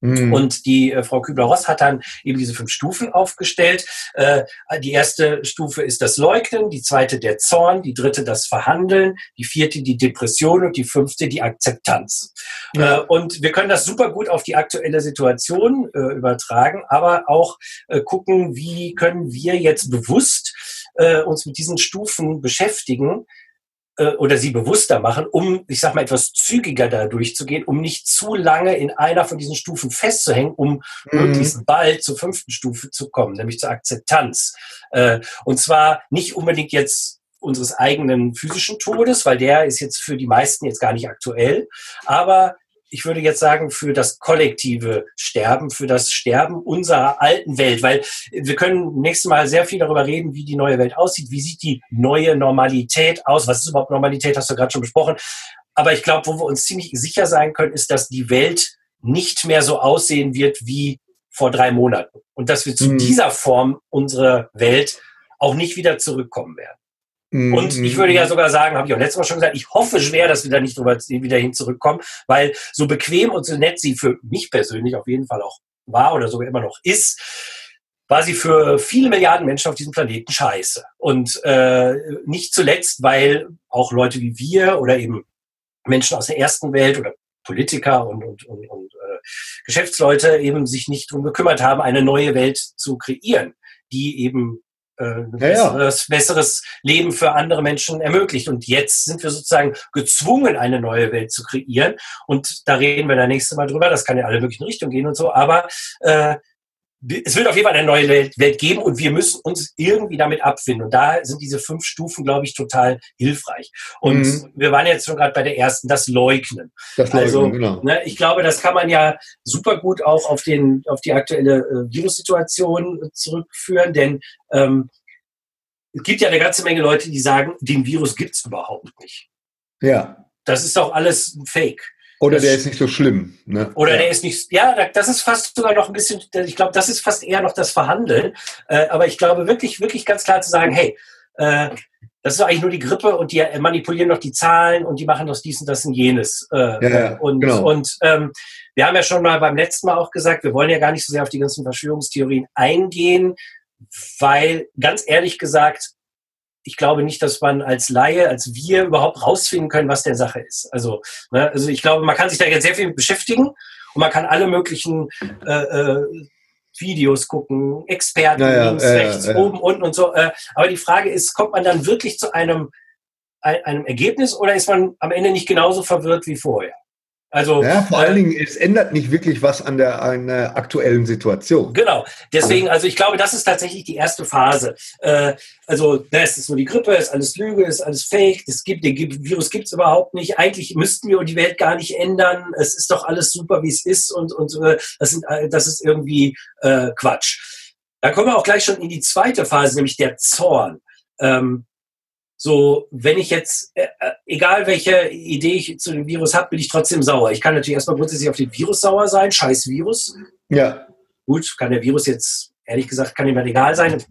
Mhm. Und die äh, Frau Kübler-Ross hat dann eben diese fünf Stufen aufgestellt. Äh, die erste Stufe ist das Leugnen, die zweite der Zorn, die dritte das Verhandeln, die vierte die Depression und die fünfte die Akzeptanz. Ja. Äh, und wir können das super gut auf die aktuelle Situation äh, übertragen, aber auch äh, gucken, wie können wir jetzt bewusst äh, uns mit diesen Stufen beschäftigen, äh, oder sie bewusster machen, um, ich sag mal, etwas zügiger da durchzugehen, um nicht zu lange in einer von diesen Stufen festzuhängen, um mhm. möglichst bald zur fünften Stufe zu kommen, nämlich zur Akzeptanz. Äh, und zwar nicht unbedingt jetzt unseres eigenen physischen Todes, weil der ist jetzt für die meisten jetzt gar nicht aktuell, aber ich würde jetzt sagen, für das kollektive Sterben, für das Sterben unserer alten Welt, weil wir können nächstes Mal sehr viel darüber reden, wie die neue Welt aussieht, wie sieht die neue Normalität aus, was ist überhaupt Normalität, hast du gerade schon besprochen. Aber ich glaube, wo wir uns ziemlich sicher sein können, ist, dass die Welt nicht mehr so aussehen wird wie vor drei Monaten und dass wir zu mhm. dieser Form unserer Welt auch nicht wieder zurückkommen werden. Und ich würde ja mhm. sogar sagen, habe ich auch letztes Mal schon gesagt, ich hoffe schwer, dass wir da nicht drüber wieder hin zurückkommen, weil so bequem und so nett sie für mich persönlich auf jeden Fall auch war oder sogar immer noch ist, war sie für viele Milliarden Menschen auf diesem Planeten scheiße. Und äh, nicht zuletzt, weil auch Leute wie wir oder eben Menschen aus der ersten Welt oder Politiker und, und, und, und äh, Geschäftsleute eben sich nicht darum gekümmert haben, eine neue Welt zu kreieren, die eben äh, ja, besseres, ja. besseres Leben für andere Menschen ermöglicht. Und jetzt sind wir sozusagen gezwungen, eine neue Welt zu kreieren. Und da reden wir das nächste Mal drüber. Das kann ja alle möglichen Richtungen gehen und so. Aber äh, es wird auf jeden Fall eine neue Welt geben und wir müssen uns irgendwie damit abfinden. Und da sind diese fünf Stufen, glaube ich, total hilfreich. Und mhm. wir waren jetzt schon gerade bei der ersten, das Leugnen. Das Leugnen, also, genau. Ne, ich glaube, das kann man ja super gut auch auf, den, auf die aktuelle äh, Virussituation zurückführen, denn ähm, es gibt ja eine ganze Menge Leute, die sagen, den Virus gibt's überhaupt nicht. Ja. Das ist doch alles Fake. Oder das, der ist nicht so schlimm. Ne? Oder ja. der ist nicht, ja, das ist fast sogar noch ein bisschen, ich glaube, das ist fast eher noch das Verhandeln. Äh, aber ich glaube wirklich, wirklich ganz klar zu sagen, hey, äh, das ist eigentlich nur die Grippe und die manipulieren noch die Zahlen und die machen noch dies und das und jenes. Äh, ja, ja, und genau. und ähm, wir haben ja schon mal beim letzten Mal auch gesagt, wir wollen ja gar nicht so sehr auf die ganzen Verschwörungstheorien eingehen, weil ganz ehrlich gesagt, ich glaube nicht, dass man als Laie, als wir überhaupt rausfinden können, was der Sache ist. Also, ne, also ich glaube, man kann sich da jetzt sehr viel beschäftigen und man kann alle möglichen äh, äh, Videos gucken, Experten, ja, links, ja, rechts, ja, oben, unten und so. Äh, aber die Frage ist, kommt man dann wirklich zu einem, einem Ergebnis oder ist man am Ende nicht genauso verwirrt wie vorher? Also, ja, vor äh, allen Dingen, es ändert nicht wirklich was an der, an der aktuellen Situation. Genau. Deswegen, also ich glaube, das ist tatsächlich die erste Phase. Äh, also, das ist nur die Grippe, ist alles Lüge, ist alles Fake, das gibt, den Virus gibt es überhaupt nicht. Eigentlich müssten wir die Welt gar nicht ändern. Es ist doch alles super, wie es ist und, und äh, das, sind, äh, das ist irgendwie äh, Quatsch. Da kommen wir auch gleich schon in die zweite Phase, nämlich der Zorn. Ähm, so, wenn ich jetzt, äh, äh, egal welche Idee ich zu dem Virus habe, bin ich trotzdem sauer. Ich kann natürlich erstmal grundsätzlich auf den Virus sauer sein, scheiß Virus. Ja. Gut, kann der Virus jetzt, ehrlich gesagt, kann ihm halt egal sein.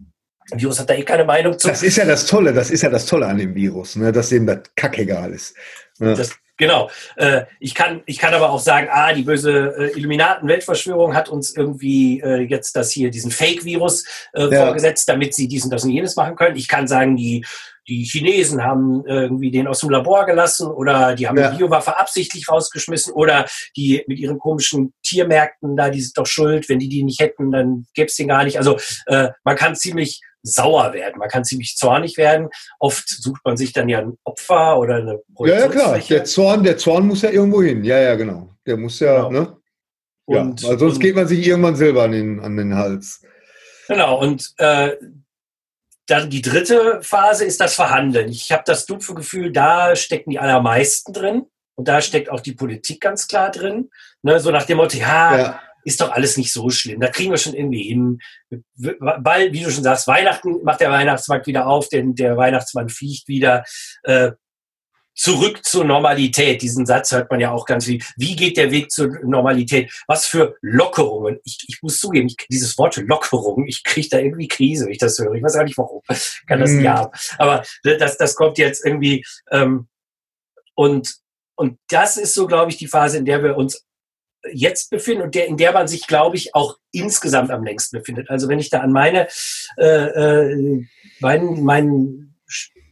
Der Virus hat da eh keine Meinung zu. Das ist ja das Tolle, das ist ja das Tolle an dem Virus, ne, dass ihm das kackegal ist. Ja. Das, Genau. Äh, ich, kann, ich kann aber auch sagen, ah, die böse äh, Illuminaten-Weltverschwörung hat uns irgendwie äh, jetzt das hier, diesen Fake-Virus äh, ja. vorgesetzt, damit sie dies und das und jenes machen können. Ich kann sagen, die, die Chinesen haben irgendwie den aus dem Labor gelassen oder die haben ja. die Biowaffe absichtlich rausgeschmissen oder die mit ihren komischen Tiermärkten da, die sind doch schuld. Wenn die die nicht hätten, dann gäbe es den gar nicht. Also äh, man kann ziemlich sauer werden. Man kann ziemlich zornig werden. Oft sucht man sich dann ja ein Opfer oder eine Ja, ja klar. Der Zorn, der Zorn muss ja irgendwo hin. Ja, ja, genau. Der muss ja, genau. ne? Und, ja, weil sonst und, geht man sich irgendwann selber an den, an den Hals. Genau, und äh, dann die dritte Phase ist das Verhandeln. Ich habe das dumpfe Gefühl, da stecken die allermeisten drin. Und da steckt auch die Politik ganz klar drin. Ne, so nach dem Motto, ja, ja ist doch alles nicht so schlimm. Da kriegen wir schon irgendwie hin. Bald, wie du schon sagst, Weihnachten macht der Weihnachtsmarkt wieder auf, denn der Weihnachtsmann fliegt wieder. Äh, zurück zur Normalität. Diesen Satz hört man ja auch ganz viel. Wie geht der Weg zur Normalität? Was für Lockerungen? Ich, ich muss zugeben, ich, dieses Wort Lockerung, ich kriege da irgendwie Krise, wenn ich das höre. Ich weiß gar nicht warum. Ich kann das mm. nicht haben. Aber das, das kommt jetzt irgendwie. Ähm, und, und das ist so, glaube ich, die Phase, in der wir uns jetzt befinden und der, in der man sich, glaube ich, auch insgesamt am längsten befindet. Also wenn ich da an meine, äh, äh, meinen, meinen,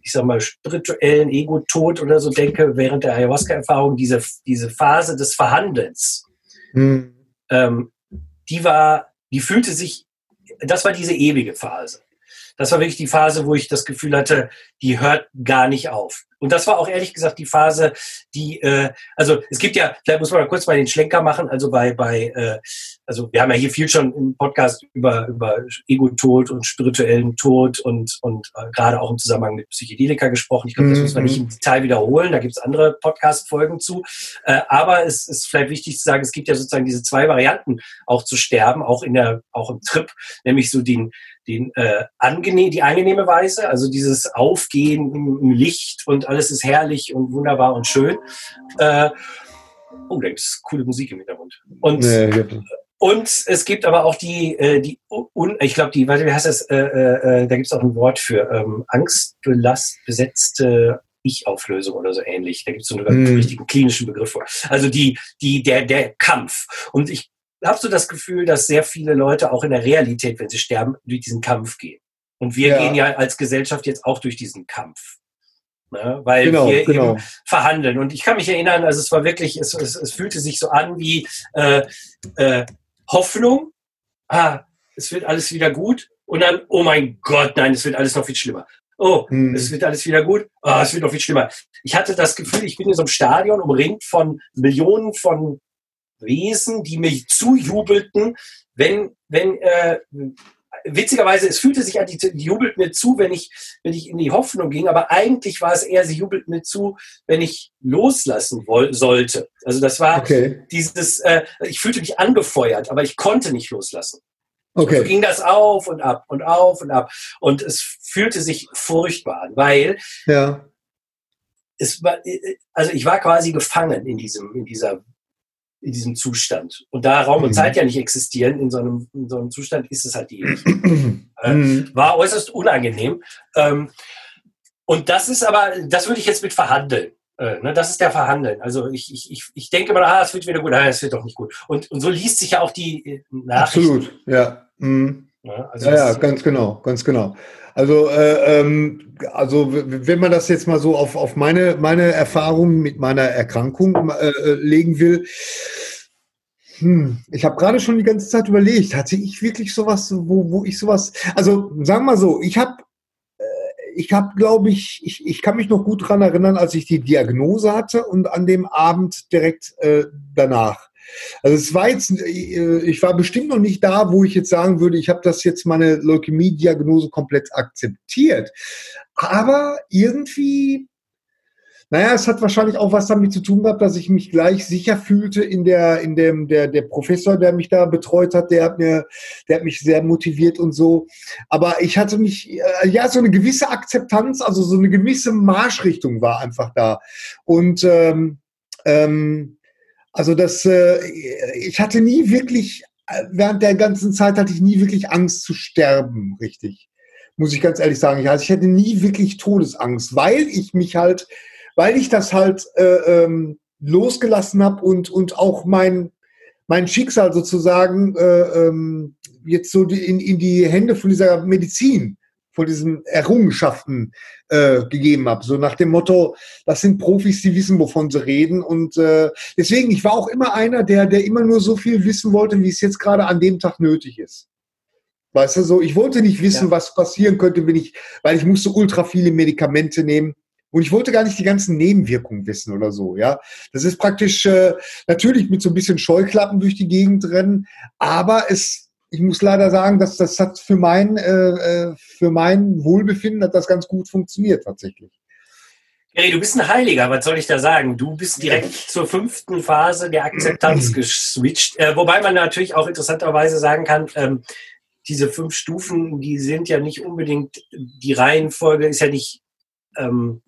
ich sag mal, spirituellen Ego-Tod oder so denke, während der Ayahuasca-Erfahrung, diese, diese Phase des Verhandelns, hm. ähm, die war, die fühlte sich, das war diese ewige Phase. Das war wirklich die Phase, wo ich das Gefühl hatte, die hört gar nicht auf. Und das war auch ehrlich gesagt die Phase, die, äh, also es gibt ja, vielleicht muss man mal kurz mal den Schlenker machen, also bei, bei äh, also wir haben ja hier viel schon im Podcast über, über Ego-Tod und spirituellen Tod und, und äh, gerade auch im Zusammenhang mit Psychedelika gesprochen. Ich glaube, das muss man nicht im mhm. Detail wiederholen, da gibt es andere Podcast-Folgen zu. Äh, aber es ist vielleicht wichtig zu sagen, es gibt ja sozusagen diese zwei Varianten auch zu sterben, auch in der, auch im Trip, nämlich so den, den äh, angenehm, die angenehme Weise, also dieses Aufgehen im, im Licht und alles ist herrlich und wunderbar und schön. Äh, oh, da gibt es coole Musik im Hintergrund. Und, nee, und es gibt aber auch die, äh, die un, ich glaube, die, warte, wie heißt das? Äh, äh, da gibt es auch ein Wort für ähm, angstbesetzte Ich-Auflösung oder so ähnlich. Da gibt es so einen mm. richtigen klinischen Begriff vor. Also die, die, der, der Kampf. Und ich habe so das Gefühl, dass sehr viele Leute auch in der Realität, wenn sie sterben, durch diesen Kampf gehen. Und wir ja. gehen ja als Gesellschaft jetzt auch durch diesen Kampf ne? weil genau, wir genau. eben verhandeln. Und ich kann mich erinnern, also es war wirklich, es, es, es fühlte sich so an wie äh, äh, Hoffnung, ah, es wird alles wieder gut. Und dann, oh mein Gott, nein, es wird alles noch viel schlimmer. Oh, hm. es wird alles wieder gut. Oh, es wird noch viel schlimmer. Ich hatte das Gefühl, ich bin in so einem Stadion umringt von Millionen von Wesen, die mich zujubelten, wenn wenn äh, witzigerweise, es fühlte sich an, die, die jubelt mir zu, wenn ich, wenn ich in die Hoffnung ging, aber eigentlich war es eher, sie jubelt mir zu, wenn ich loslassen woll, sollte. Also das war okay. dieses, äh, ich fühlte mich angefeuert, aber ich konnte nicht loslassen. Okay. So ging das auf und ab und auf und ab. Und es fühlte sich furchtbar an, weil ja. es war, also ich war quasi gefangen in diesem, in dieser in diesem Zustand. Und da Raum und mhm. Zeit ja nicht existieren, in so einem, in so einem Zustand ist es halt die äh, mhm. War äußerst unangenehm. Ähm, und das ist aber, das würde ich jetzt mit verhandeln. Äh, ne, das ist der Verhandeln. Also ich, ich, ich, ich denke mal, ah, es wird wieder gut, nein, es wird doch nicht gut. Und, und so liest sich ja auch die äh, Nachrichten. Absolut, ja. Mhm. Ja, also ja, ja, ganz genau, ganz genau. Also, äh, ähm, also wenn man das jetzt mal so auf, auf meine, meine Erfahrung mit meiner Erkrankung äh, äh legen will, hm, ich habe gerade schon die ganze Zeit überlegt, hatte ich wirklich sowas, wo, wo ich sowas, also sagen wir mal so, ich habe äh, ich habe, glaube ich, ich, ich kann mich noch gut daran erinnern, als ich die Diagnose hatte und an dem Abend direkt äh, danach. Also es war jetzt, äh, ich war bestimmt noch nicht da, wo ich jetzt sagen würde, ich habe das jetzt meine Leukämie-Diagnose komplett akzeptiert. Aber irgendwie, naja, es hat wahrscheinlich auch was damit zu tun gehabt, dass ich mich gleich sicher fühlte in der, in dem, der, der Professor, der mich da betreut hat, der hat mir, der hat mich sehr motiviert und so. Aber ich hatte mich, äh, ja, so eine gewisse Akzeptanz, also so eine gewisse Marschrichtung war einfach da. Und ähm, ähm, also das, äh, ich hatte nie wirklich, während der ganzen Zeit hatte ich nie wirklich Angst zu sterben, richtig. Muss ich ganz ehrlich sagen. Also ich hatte nie wirklich Todesangst, weil ich mich halt, weil ich das halt äh, ähm, losgelassen habe und, und auch mein, mein Schicksal sozusagen äh, ähm, jetzt so in, in die Hände von dieser Medizin von diesen Errungenschaften äh, gegeben habe. So nach dem Motto, das sind Profis, die wissen, wovon sie reden. Und äh, deswegen, ich war auch immer einer, der, der immer nur so viel wissen wollte, wie es jetzt gerade an dem Tag nötig ist. Weißt du, so, ich wollte nicht wissen, ja. was passieren könnte, wenn ich, weil ich musste ultra viele Medikamente nehmen. Und ich wollte gar nicht die ganzen Nebenwirkungen wissen oder so, ja. Das ist praktisch äh, natürlich mit so ein bisschen Scheuklappen durch die Gegend rennen, aber es ich muss leider sagen, dass das hat für mein, äh, äh, für mein Wohlbefinden hat das ganz gut funktioniert tatsächlich. Gary, du bist ein Heiliger, was soll ich da sagen? Du bist direkt zur fünften Phase der Akzeptanz geswitcht. Äh, wobei man natürlich auch interessanterweise sagen kann, ähm, diese fünf Stufen, die sind ja nicht unbedingt, die Reihenfolge ist ja nicht, ähm,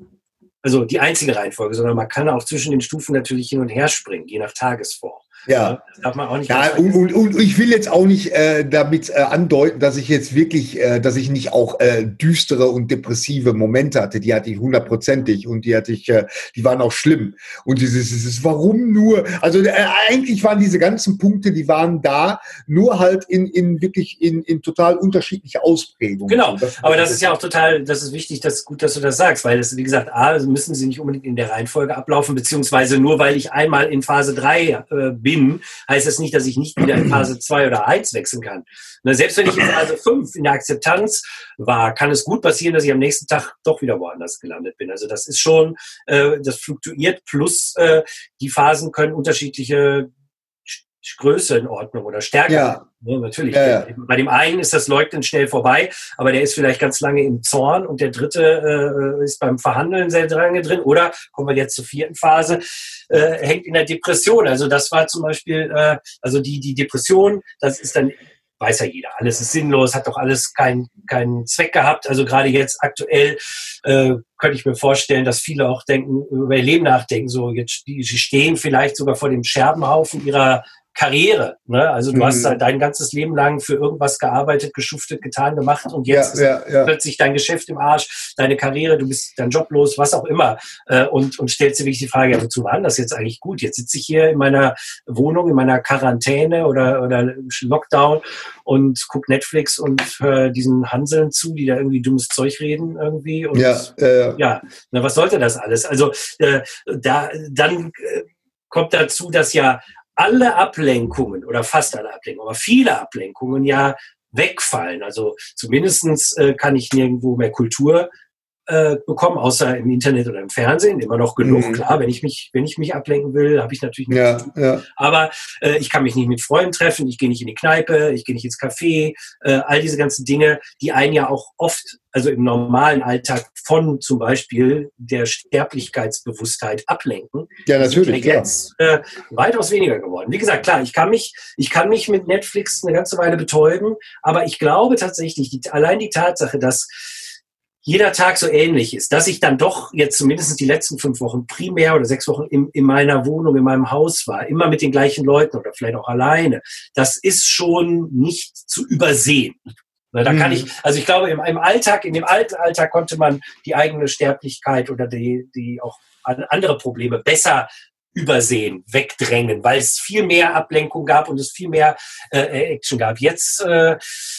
also die einzige Reihenfolge, sondern man kann auch zwischen den Stufen natürlich hin und her springen, je nach Tagesform. Ja. Das darf man auch nicht ja, und, und, und, ich will jetzt auch nicht äh, damit äh, andeuten, dass ich jetzt wirklich, äh, dass ich nicht auch äh, düstere und depressive Momente hatte. Die hatte ich hundertprozentig und die hatte ich, äh, die waren auch schlimm. Und dieses, dieses warum nur? Also äh, eigentlich waren diese ganzen Punkte, die waren da, nur halt in, in wirklich in, in total unterschiedliche Ausprägungen. Genau, das, aber das ist ja auch total, das ist wichtig, dass gut, dass du das sagst, weil das, wie gesagt, A, müssen sie nicht unbedingt in der Reihenfolge ablaufen, beziehungsweise nur weil ich einmal in Phase 3 äh, bin, bin, heißt das nicht, dass ich nicht wieder in Phase 2 oder 1 wechseln kann. Na, selbst wenn ich in Phase 5 in der Akzeptanz war, kann es gut passieren, dass ich am nächsten Tag doch wieder woanders gelandet bin. Also das ist schon, äh, das fluktuiert, plus äh, die Phasen können unterschiedliche Größe in Ordnung oder Stärke. Ja. ja natürlich. Ja, ja. Bei dem einen ist das Leugnen schnell vorbei, aber der ist vielleicht ganz lange im Zorn und der dritte äh, ist beim Verhandeln sehr lange drin. Oder kommen wir jetzt zur vierten Phase, äh, hängt in der Depression. Also das war zum Beispiel, äh, also die, die Depression, das ist dann weiß ja jeder, alles ist sinnlos, hat doch alles keinen keinen Zweck gehabt. Also gerade jetzt aktuell äh, könnte ich mir vorstellen, dass viele auch denken, über ihr Leben nachdenken. So jetzt, die, sie stehen vielleicht sogar vor dem Scherbenhaufen ihrer Karriere. Ne? Also du mhm. hast halt dein ganzes Leben lang für irgendwas gearbeitet, geschuftet, getan, gemacht und jetzt ja, ist ja, ja. plötzlich dein Geschäft im Arsch, deine Karriere, du bist dein Job los, was auch immer. Äh, und, und stellst dir wirklich die Frage, ja, wozu war das jetzt eigentlich gut? Jetzt sitze ich hier in meiner Wohnung, in meiner Quarantäne oder, oder Lockdown und guck Netflix und höre diesen Hanseln zu, die da irgendwie dummes Zeug reden irgendwie. Und ja, äh, ja na, was sollte das alles? Also äh, da dann äh, kommt dazu, dass ja alle Ablenkungen oder fast alle Ablenkungen, aber viele Ablenkungen ja wegfallen. Also zumindestens äh, kann ich nirgendwo mehr Kultur äh, bekommen, außer im Internet oder im Fernsehen. Immer noch genug, Mhm. klar. Wenn ich mich, wenn ich mich ablenken will, habe ich natürlich nicht Ja, ja. aber äh, ich kann mich nicht mit Freunden treffen, ich gehe nicht in die Kneipe, ich gehe nicht ins Café, äh, all diese ganzen Dinge, die einen ja auch oft, also im normalen Alltag von zum Beispiel der Sterblichkeitsbewusstheit ablenken, Ja, ja natürlich. Jetzt äh, weitaus weniger geworden. Wie gesagt, klar, ich kann mich, ich kann mich mit Netflix eine ganze Weile betäuben, aber ich glaube tatsächlich, die, allein die Tatsache, dass jeder Tag so ähnlich ist, dass ich dann doch jetzt zumindest die letzten fünf Wochen primär oder sechs Wochen in, in meiner Wohnung, in meinem Haus war, immer mit den gleichen Leuten oder vielleicht auch alleine, das ist schon nicht zu übersehen. Na, Da kann Mhm. ich, also ich glaube, im, im Alltag, in dem alten Alltag konnte man die eigene Sterblichkeit oder die, die auch an- andere Probleme besser übersehen, wegdrängen, weil es viel mehr Ablenkung gab und es viel mehr äh, Action gab. Jetzt, äh,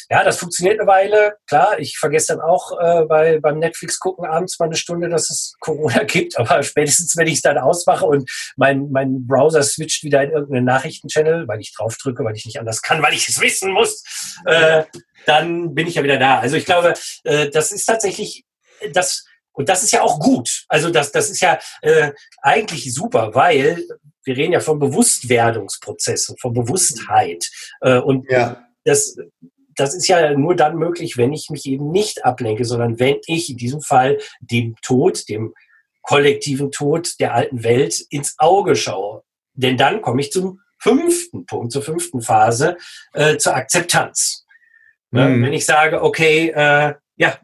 ja, das funktioniert eine Weile. Klar, ich vergesse dann auch äh, bei, beim Netflix gucken abends mal eine Stunde, dass es Corona gibt, aber spätestens, wenn ich es dann ausmache und mein, mein Browser switcht wieder in irgendeinen Nachrichtenchannel, weil ich drauf drücke, weil ich nicht anders kann, weil ich es wissen muss, äh, dann bin ich ja wieder da. Also ich glaube, äh, das ist tatsächlich das und das ist ja auch gut. Also das, das ist ja äh, eigentlich super, weil wir reden ja von Bewusstwerdungsprozessen, von Bewusstheit. Äh, und Ja. das, das ist ja nur dann möglich, wenn ich mich eben nicht ablenke, sondern wenn ich in diesem Fall dem Tod, dem kollektiven Tod der alten Welt ins Auge schaue. Denn dann komme ich zum fünften Punkt, zur fünften Phase, äh, zur Akzeptanz. Ne? Mhm. Wenn ich sage, okay, äh, ja,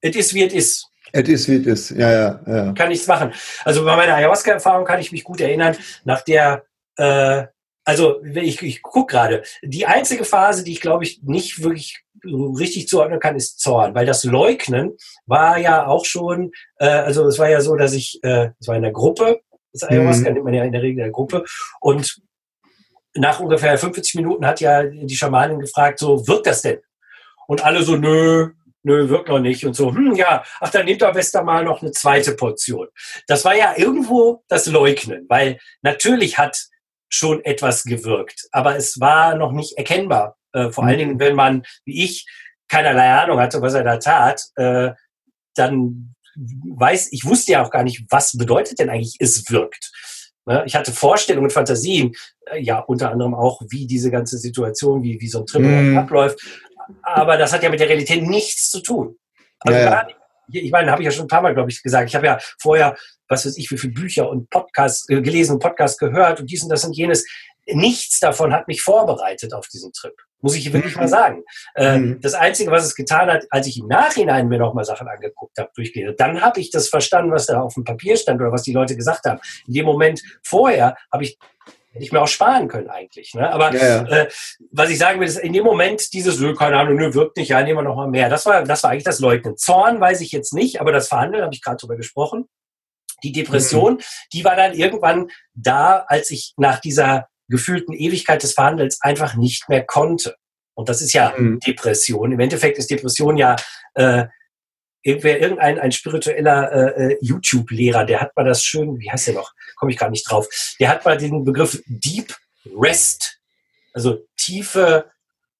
es ist wie es ist Es ist, wie es ist. Ja, ja, ja. kann nichts machen. Also bei meiner Ayahuasca-Erfahrung kann ich mich gut erinnern, nach der, äh, also ich, ich gucke gerade, die einzige Phase, die ich glaube ich nicht wirklich richtig zuordnen kann, ist Zorn, weil das Leugnen war ja auch schon, äh, also es war ja so, dass ich, äh, es war in der Gruppe, das Ayahuasca Mhm. nimmt man ja in der Regel in der Gruppe und nach ungefähr 45 Minuten hat ja die Schamanin gefragt, so, wirkt das denn? Und alle so, nö, nö, wirkt noch nicht. Und so, hm, ja, ach, dann nehmt doch besser mal noch eine zweite Portion. Das war ja irgendwo das Leugnen, weil natürlich hat schon etwas gewirkt, aber es war noch nicht erkennbar. Äh, vor allen Mhm. Dingen, wenn man, wie ich, keinerlei Ahnung hatte, was er da tat, äh, dann weiß, ich wusste ja auch gar nicht, was bedeutet denn eigentlich, es wirkt. Ne? Ich hatte Vorstellungen und Fantasien, äh, ja, unter anderem auch, wie diese ganze Situation, wie, wie so ein Trip Mhm. abläuft. Aber das hat ja mit der Realität nichts zu tun. Also Ja, ja. Ich meine, habe ich ja schon ein paar Mal, glaube ich, gesagt. Ich habe ja vorher, was weiß ich, wie viele Bücher und Podcasts äh, gelesen und Podcasts gehört und dies und das und jenes. Nichts davon hat mich vorbereitet auf diesen Trip. Muss ich wirklich Mhm. mal sagen. Äh, Mhm. Das Einzige, was es getan hat, als ich im Nachhinein mir nochmal Sachen angeguckt habe, durchgelesen, dann habe ich das verstanden, was da auf dem Papier stand oder was die Leute gesagt haben. In dem Moment vorher habe ich hätte ich mir auch sparen können eigentlich. Ne? Aber Ja, ja. äh, was ich sagen will, ist in dem Moment dieses, keine Ahnung, nö, wirkt nicht, ja, nehmen wir noch mal mehr. Das war, das war eigentlich das Leugnen. Zorn weiß ich jetzt nicht, aber das Verhandeln habe ich gerade drüber gesprochen. Die Depression, die war dann irgendwann da, als ich nach dieser gefühlten Ewigkeit des Verhandelns einfach nicht mehr konnte. Und das ist ja Mhm. Depression. Im Endeffekt ist Depression ja äh, irgendwer, irgendein ein spiritueller äh, äh, YouTube-Lehrer, der hat mal das schön, wie heißt der noch? Komme ich gerade nicht drauf. Der hat mal den Begriff Deep Rest, also tiefe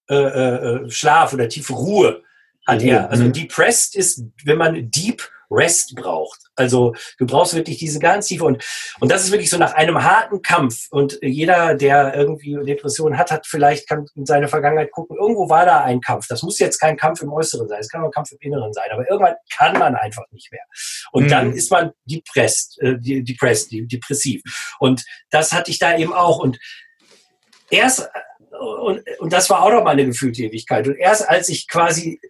äh, äh, Schlaf oder tiefe Ruhe hat Ruhe, er. Also mhm. Depressed ist, wenn man Deep Rest braucht. Also du brauchst wirklich diese ganz tiefe und und das ist wirklich so nach einem harten Kampf und jeder, der irgendwie Depressionen hat, hat vielleicht kann in seine Vergangenheit gucken. Irgendwo war da ein Kampf. Das muss jetzt kein Kampf im Äußeren sein. Es kann auch ein Kampf im Inneren sein. Aber irgendwann kann man einfach nicht mehr. Und Mhm. dann ist man depressed, äh, de- depressed, de- depressiv. Und das hatte ich da eben auch. Und erst äh, und, und das war auch noch mal eine gefühlte Ewigkeit. Und erst als ich quasi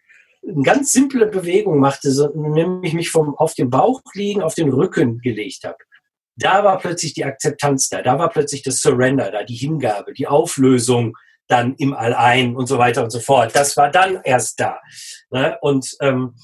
eine ganz simple Bewegung machte, so, nämlich mich vom auf dem Bauch liegen, auf den Rücken gelegt habe, da war plötzlich die Akzeptanz da, da war plötzlich das Surrender da, die Hingabe, die Auflösung dann im All-Ein und so weiter und so fort. Das war dann erst da. Ne? Und ähm,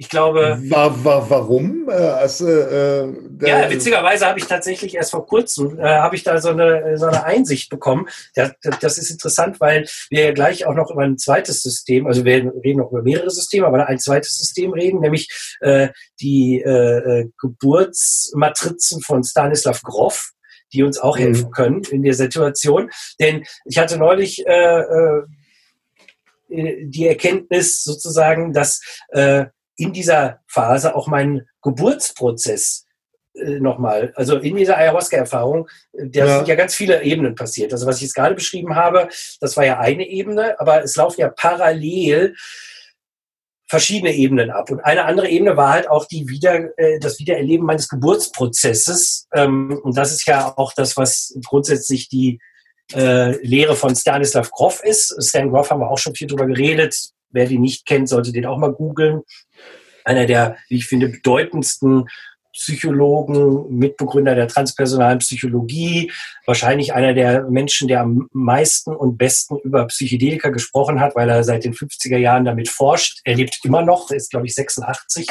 ich glaube, War, war, warum? Äh, also, äh, ja, witzigerweise habe ich tatsächlich erst vor kurzem äh, habe ich da so eine so eine Einsicht bekommen. Das, das ist interessant, weil wir ja gleich auch noch über ein zweites System, also wir reden noch über mehrere Systeme, aber ein zweites System reden, nämlich äh, die äh, äh, Geburtsmatrizen von Stanislav Grof, die uns auch Mhm. helfen können in der Situation. Denn ich hatte neulich äh, äh, die Erkenntnis sozusagen, dass äh, in dieser Phase auch meinen Geburtsprozess äh, nochmal, also in dieser Ayahuasca-Erfahrung, da ja. sind ja ganz viele Ebenen passiert. Also was ich jetzt gerade beschrieben habe, das war ja eine Ebene, aber es laufen ja parallel verschiedene Ebenen ab. Und eine andere Ebene war halt auch die wieder, äh, das Wiedererleben meines Geburtsprozesses. Ähm, und das ist ja auch das, was grundsätzlich die äh, Lehre von Stanislav Grof ist. Stan Grof haben wir auch schon viel drüber geredet. Wer die nicht kennt, sollte den auch mal googeln. Einer der, wie ich finde, bedeutendsten Psychologen, Mitbegründer der transpersonalen Psychologie, wahrscheinlich einer der Menschen, der am meisten und besten über Psychedelika gesprochen hat, weil er seit den 50er Jahren damit forscht. Er lebt immer noch, ist glaube ich 86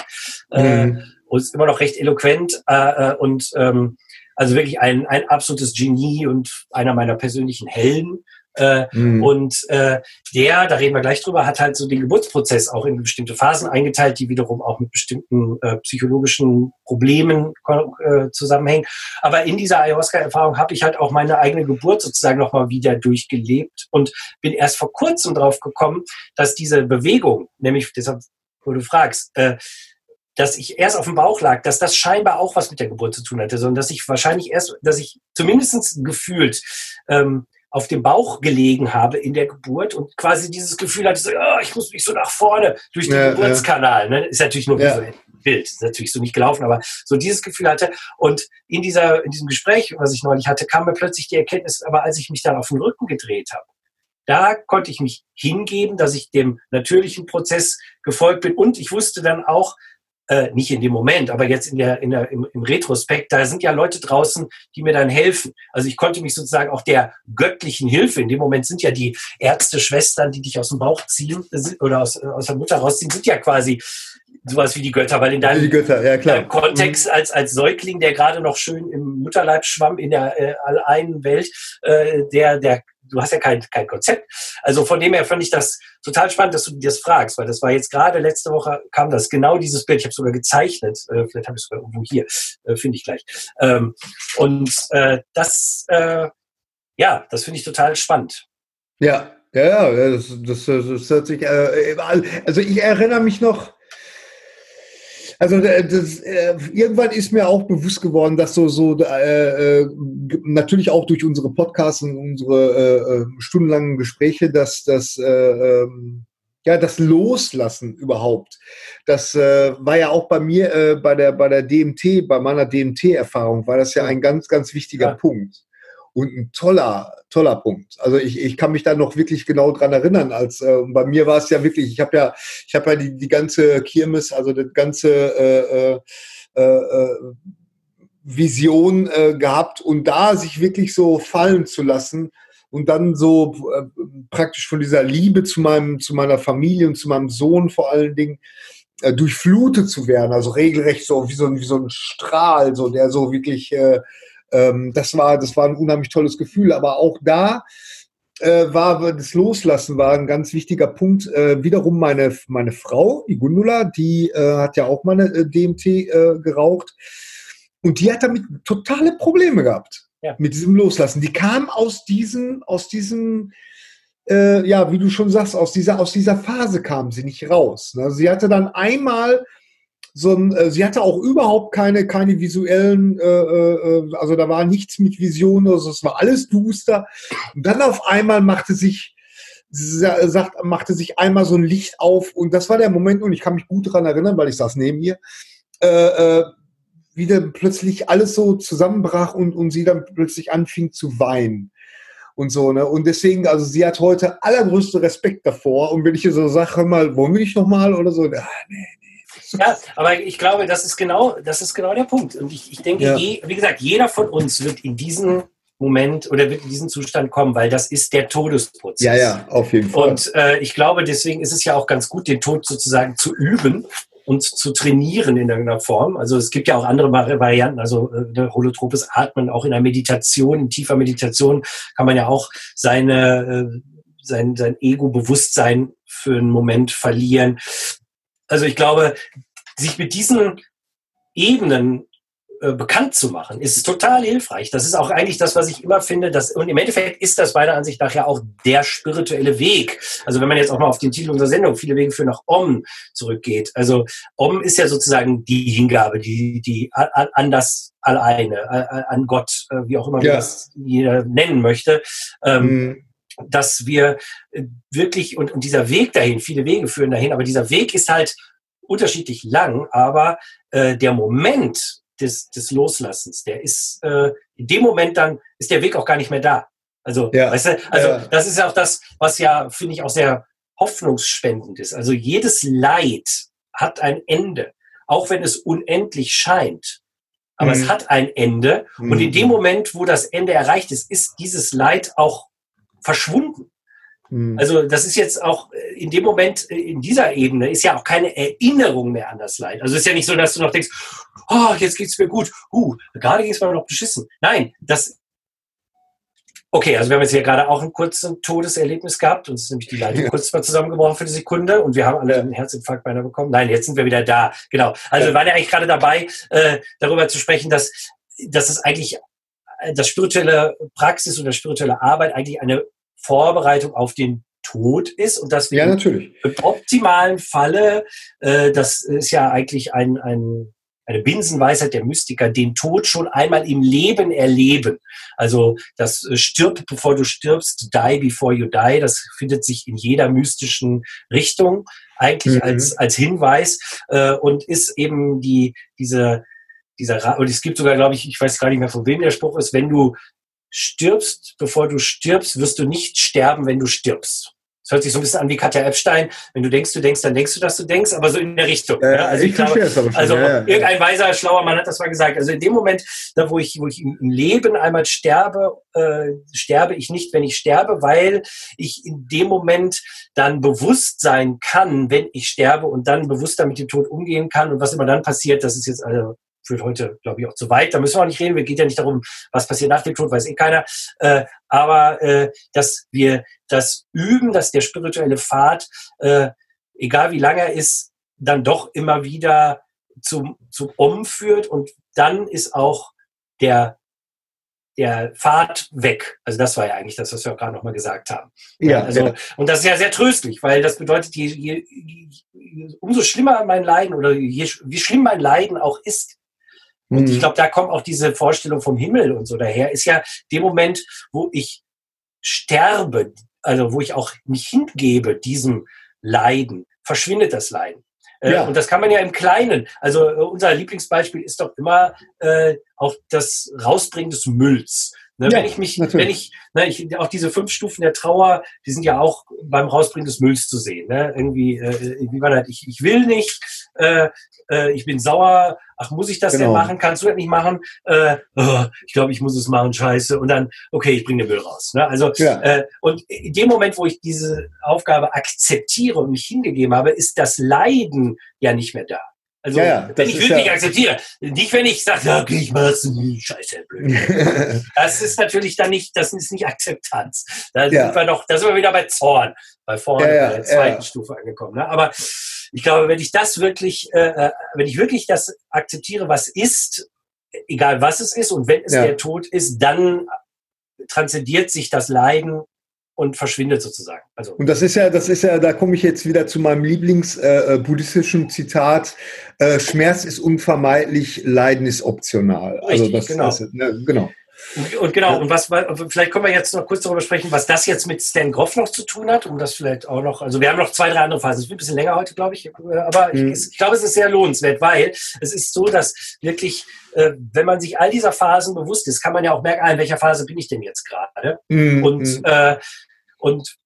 äh, mhm. äh, und ist immer noch recht eloquent äh, äh, und ähm, also wirklich ein, ein absolutes Genie und einer meiner persönlichen Helden. Äh, mhm. Und äh, der, da reden wir gleich drüber, hat halt so den Geburtsprozess auch in bestimmte Phasen eingeteilt, die wiederum auch mit bestimmten äh, psychologischen Problemen äh, zusammenhängen. Aber in dieser Ayahuasca-Erfahrung habe ich halt auch meine eigene Geburt sozusagen nochmal wieder durchgelebt und bin erst vor kurzem drauf gekommen, dass diese Bewegung, nämlich deshalb, wo du fragst, äh, dass ich erst auf dem Bauch lag, dass das scheinbar auch was mit der Geburt zu tun hatte, sondern dass ich wahrscheinlich erst, dass ich zumindest gefühlt ähm, auf dem Bauch gelegen habe in der Geburt und quasi dieses Gefühl hatte, so, oh, ich muss mich so nach vorne durch den ja, Geburtskanal. Ne? Ist natürlich nur ja. so ein Bild, ist natürlich so nicht gelaufen, aber so dieses Gefühl hatte. Und in, dieser, in diesem Gespräch, was ich neulich hatte, kam mir plötzlich die Erkenntnis, aber als ich mich dann auf den Rücken gedreht habe, da konnte ich mich hingeben, dass ich dem natürlichen Prozess gefolgt bin und ich wusste dann auch, äh, nicht in dem Moment, aber jetzt in der, in der, im, im Retrospekt, da sind ja Leute draußen, die mir dann helfen. Also ich konnte mich sozusagen auch der göttlichen Hilfe, in dem Moment sind ja die Ärzte, Schwestern, die dich aus dem Bauch ziehen oder aus, aus der Mutter rausziehen, sind ja quasi sowas wie die Götter, weil in deinem, Götter, ja, klar. Kontext mhm. als, als Säugling, der gerade noch schön im Mutterleib schwamm in der äh, alleinen Welt, äh, der, der du hast ja kein, kein Konzept. Also von dem her fand ich das total spannend, dass du das fragst, weil das war jetzt gerade letzte Woche kam das genau dieses Bild. Ich habe sogar gezeichnet. Äh, vielleicht habe ich es sogar irgendwo hier, äh, finde ich gleich. Ähm, und äh, das, äh, ja, das finde ich total spannend. Ja, ja, ja, das, das, das hört sich. Äh, also ich erinnere mich noch also äh, das, äh, irgendwann ist mir auch bewusst geworden, dass so, so äh, äh, natürlich auch durch unsere Podcasts und unsere äh, stundenlangen Gespräche, dass das äh, ähm, ja das Loslassen überhaupt. Das äh, war ja auch bei mir äh, bei der bei der DMT, bei meiner DMT-Erfahrung war das ja ein ganz ganz wichtiger ja. Punkt und ein toller, toller Punkt. Also ich, ich kann mich da noch wirklich genau dran erinnern, als äh, bei mir war es ja wirklich, ich habe ja, ich habe ja die, die ganze Kirmes, also das ganze äh, äh, äh, Vision äh, gehabt und da sich wirklich so fallen zu lassen und dann so äh, praktisch von dieser Liebe zu meinem, zu meiner Familie und zu meinem Sohn vor allen Dingen äh, durchflutet zu werden, also regelrecht so wie so, ein, wie so ein Strahl, so der so wirklich äh, ähm, das, war, das war ein unheimlich tolles Gefühl. Aber auch da äh, war das Loslassen war ein ganz wichtiger Punkt. Äh, wiederum meine, meine Frau, die Gundula, die äh, hat ja auch mal eine äh, DMT äh, geraucht. Und die hat damit totale Probleme gehabt. Ja. Mit diesem Loslassen. Die kam aus diesem, aus diesem, ja, wie du schon sagst, aus dieser, aus dieser Phase kam sie nicht raus. Ne? Sie hatte dann einmal so ein, äh, sie hatte auch überhaupt keine, keine visuellen, äh, äh, also da war nichts mit Visionen, also es war alles duster. Und dann auf einmal machte sich, sagt, machte sich einmal so ein Licht auf und das war der Moment und ich kann mich gut daran erinnern, weil ich saß neben ihr, äh, äh, wie dann plötzlich alles so zusammenbrach und, und sie dann plötzlich anfing zu weinen und so, ne? Und deswegen, also sie hat heute allergrößte Respekt davor. Und wenn ich ihr so sage, mal, wollen wir nicht nochmal oder so? Ah, nee, ja, aber ich glaube, das ist genau, das ist genau der Punkt. Und ich, ich denke, ja. je, wie gesagt, jeder von uns wird in diesen Moment oder wird in diesen Zustand kommen, weil das ist der Todesprozess. Ja, ja, auf jeden Fall. Und äh, ich glaube, deswegen ist es ja auch ganz gut, den Tod sozusagen zu üben und zu trainieren in irgendeiner Form. Also es gibt ja auch andere Varianten, also äh, holotropes Atmen, auch in der Meditation, in tiefer Meditation kann man ja auch seine, äh, sein, sein Ego-Bewusstsein für einen Moment verlieren. Also ich glaube, sich mit diesen Ebenen äh, bekannt zu machen, ist total hilfreich. Das ist auch eigentlich das, was ich immer finde. Dass, und im Endeffekt ist das meiner Ansicht nach ja auch der spirituelle Weg. Also wenn man jetzt auch mal auf den Titel unserer Sendung, viele Wege für nach Om zurückgeht. Also Om ist ja sozusagen die Hingabe, die, die an, das alleine, an Gott, äh, wie auch immer ja. man das jeder nennen möchte. Ähm, mhm dass wir wirklich, und, und dieser Weg dahin, viele Wege führen dahin, aber dieser Weg ist halt unterschiedlich lang, aber äh, der Moment, des, des Loslassens. Der ist äh, in dem Moment dann ist der Weg auch gar nicht mehr da. Also, ja. weißt du, also ja. das ist ja auch das, was ja, finde ich, auch sehr hoffnungsspendend ist. Also jedes Leid hat ein Ende, auch wenn es unendlich scheint. Aber mhm. es hat ein Ende. Mhm. Und in dem mhm. Moment, wo das Ende erreicht ist, ist dieses Leid auch verschwunden. Hm. Also das ist jetzt auch äh, in dem Moment, äh, in dieser Ebene, ist ja auch keine Erinnerung mehr an das Leid. Also es ist ja nicht so, dass du noch denkst, oh, jetzt geht's mir gut. Uh, gerade ging es mir noch beschissen. Nein, das Okay, also wir haben jetzt hier gerade auch ein kurzes Todeserlebnis gehabt. Uns ist nämlich die Leitung ja. kurz mal zusammengebrochen für eine Sekunde und wir haben alle einen Herzinfarkt beinahe bekommen. Nein, jetzt sind wir wieder da. Genau. Also ja. wir waren ja eigentlich gerade dabei, äh, darüber zu sprechen, dass, dass es eigentlich äh, das spirituelle Praxis das spirituelle Arbeit eigentlich eine Vorbereitung auf den Tod ist und dass wir ja, natürlich. im optimalen Falle, äh, das ist ja eigentlich ein, ein, eine Binsenweisheit der Mystiker, den Tod schon einmal im Leben erleben. Also das äh, stirb bevor du stirbst, die before you die, das findet sich in jeder mystischen Richtung eigentlich mhm. als, als Hinweis äh, und ist eben die, diese, dieser, und es gibt sogar, glaube ich, ich weiß gar nicht mehr, von wem der Spruch ist, wenn du stirbst, bevor du stirbst, wirst du nicht sterben, wenn du stirbst. Das hört sich so ein bisschen an wie Katja Epstein. Wenn du denkst, du denkst, dann denkst du, dass du denkst, aber so in der Richtung. Äh, ja, also ich, ich glaube, also ja, ja. irgendein weiser, schlauer Mann hat das mal gesagt. Also in dem Moment, da wo ich, wo ich im Leben einmal sterbe, äh, sterbe ich nicht, wenn ich sterbe, weil ich in dem Moment dann bewusst sein kann, wenn ich sterbe und dann bewusster mit dem Tod umgehen kann und was immer dann passiert, das ist jetzt also führt heute, glaube ich, auch zu weit. Da müssen wir auch nicht reden. Es geht ja nicht darum, was passiert nach dem Tod, weiß eh keiner. Äh, aber äh, dass wir das üben, dass der spirituelle Pfad, äh, egal wie lang er ist, dann doch immer wieder zum, zum Om führt und dann ist auch der der Pfad weg. Also das war ja eigentlich das, was wir auch gerade nochmal gesagt haben. Ja, also, ja. Und das ist ja sehr tröstlich, weil das bedeutet, je, je, je, umso schlimmer mein Leiden oder je, wie schlimm mein Leiden auch ist, und mhm. ich glaube, da kommt auch diese Vorstellung vom Himmel und so daher, ist ja dem Moment, wo ich sterbe, also wo ich auch mich hingebe diesem Leiden, verschwindet das Leiden. Äh, ja. Und das kann man ja im Kleinen. Also äh, unser Lieblingsbeispiel ist doch immer äh, auch das Rausbringen des Mülls. Ne, ja, wenn ich mich, natürlich. wenn ich, ne, ich, auch diese fünf Stufen der Trauer, die sind ja auch beim Rausbringen des Mülls zu sehen. Ne? Irgendwie, äh, wie war das? Ich, ich will nicht, äh, äh, ich bin sauer, ach, muss ich das genau. denn machen? Kannst du das nicht machen? Äh, oh, ich glaube, ich muss es machen, scheiße. Und dann, okay, ich bringe den Müll raus. Ne? Also, ja. äh, und in dem Moment, wo ich diese Aufgabe akzeptiere und mich hingegeben habe, ist das Leiden ja nicht mehr da. Also, ja, ja, wenn ich wirklich ja akzeptiere. Nicht, wenn ich sage, okay, ich mach's, scheiße, blöd. das ist natürlich dann nicht, das ist nicht Akzeptanz. Da sind wir doch, da sind wir wieder bei Zorn, bei vorne, bei der zweiten Stufe angekommen. Ne? Aber ich glaube, wenn ich das wirklich, äh, äh, wenn ich wirklich das akzeptiere, was ist, egal was es ist, und wenn es der Tod ist, dann transzendiert sich das Leiden und verschwindet sozusagen. Also und das ist ja, das ist ja, da komme ich jetzt wieder zu meinem Lieblings-buddhistischen äh, äh Zitat: äh, Schmerz ist unvermeidlich, Leiden ist optional. Also Richtig, also das, genau. Das, ne, genau. Und genau, und was vielleicht können wir jetzt noch kurz darüber sprechen, was das jetzt mit Stan Groff noch zu tun hat, um das vielleicht auch noch, also wir haben noch zwei, drei andere Phasen. Es wird ein bisschen länger heute, glaube ich, aber mhm. ich, ich, glaube, es ist sehr lohnenswert, weil es ist so, dass wirklich, äh, wenn man sich all dieser Phasen bewusst ist, kann man ja auch merken, ah, in welcher Phase bin ich denn jetzt gerade? Mhm. Und mhm. äh, und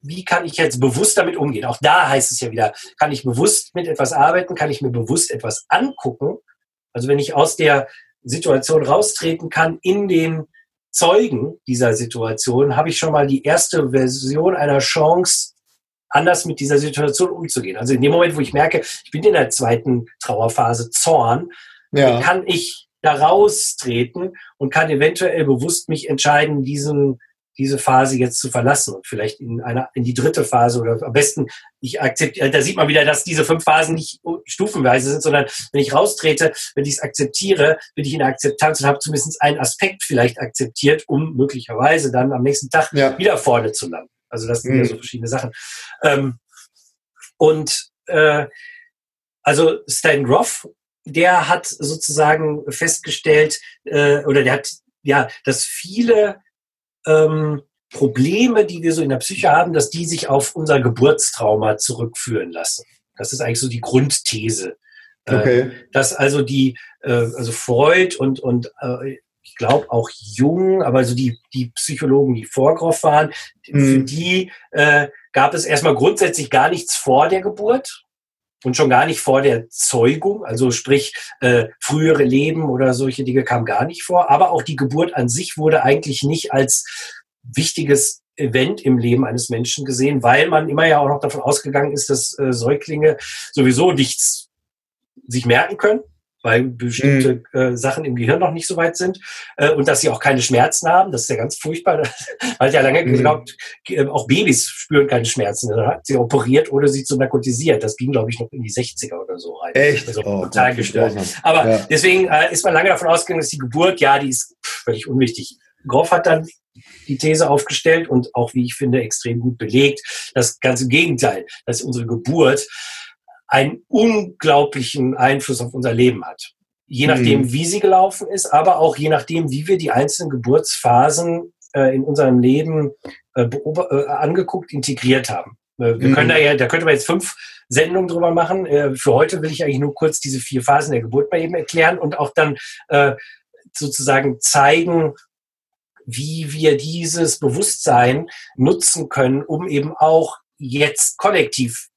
wie kann ich jetzt bewusst damit umgehen? Auch da heißt es ja wieder, kann ich bewusst mit etwas arbeiten, kann ich mir bewusst etwas angucken? Also wenn ich aus der Situation raustreten kann in den Zeugen dieser Situation, habe ich schon mal die erste Version einer Chance, anders mit dieser Situation umzugehen. Also in dem Moment, wo ich merke, ich bin in der zweiten Trauerphase Zorn, ja. kann ich da raustreten und kann eventuell bewusst mich entscheiden, diesen diese Phase jetzt zu verlassen und vielleicht in einer in die dritte Phase oder am besten ich akzeptiere da sieht man wieder dass diese fünf Phasen nicht stufenweise sind sondern wenn ich raustrete wenn ich es akzeptiere bin ich in der Akzeptanz und habe zumindest einen Aspekt vielleicht akzeptiert um möglicherweise dann am nächsten Tag ja. wieder vorne zu landen also das sind mhm. ja so verschiedene Sachen ähm, und äh, also Stan Groff der hat sozusagen festgestellt äh, oder der hat ja dass viele ähm, Probleme, die wir so in der Psyche haben, dass die sich auf unser Geburtstrauma zurückführen lassen. Das ist eigentlich so die Grundthese. Äh, okay. dass also die, äh, also Freud und, und äh, ich glaube auch Jung, aber so die, die Psychologen, die vor Groff waren, mhm. für die äh, gab es erstmal grundsätzlich gar nichts vor der Geburt und schon gar nicht vor der Zeugung, also sprich äh, frühere Leben oder solche Dinge kam gar nicht vor. Aber auch die Geburt an sich wurde eigentlich nicht als wichtiges Event im Leben eines Menschen gesehen, weil man immer ja auch noch davon ausgegangen ist, dass äh, Säuglinge sowieso nichts sich merken können weil bestimmte mhm. äh, Sachen im Gehirn noch nicht so weit sind äh, und dass sie auch keine Schmerzen haben. Das ist ja ganz furchtbar, weil ja lange mhm. geglaubt, äh, auch Babys spüren keine Schmerzen. Dann hat sie operiert oder sie zu narkotisiert. Das ging, glaube ich, noch in die 60er oder so rein. Echt? Also oh, total gestört. Aber ja. deswegen äh, ist man lange davon ausgegangen, dass die Geburt, ja, die ist völlig unwichtig. Groff hat dann die These aufgestellt und auch, wie ich finde, extrem gut belegt. Das ganze Gegenteil, dass unsere Geburt einen unglaublichen Einfluss auf unser Leben hat. Je nachdem, mhm. wie sie gelaufen ist, aber auch je nachdem, wie wir die einzelnen Geburtsphasen äh, in unserem Leben äh, äh, angeguckt, integriert haben. Äh, wir mhm. können da ja, da könnte man jetzt fünf Sendungen drüber machen. Äh, für heute will ich eigentlich nur kurz diese vier Phasen der Geburt mal eben erklären und auch dann äh, sozusagen zeigen, wie wir dieses Bewusstsein nutzen können, um eben auch jetzt kollektiv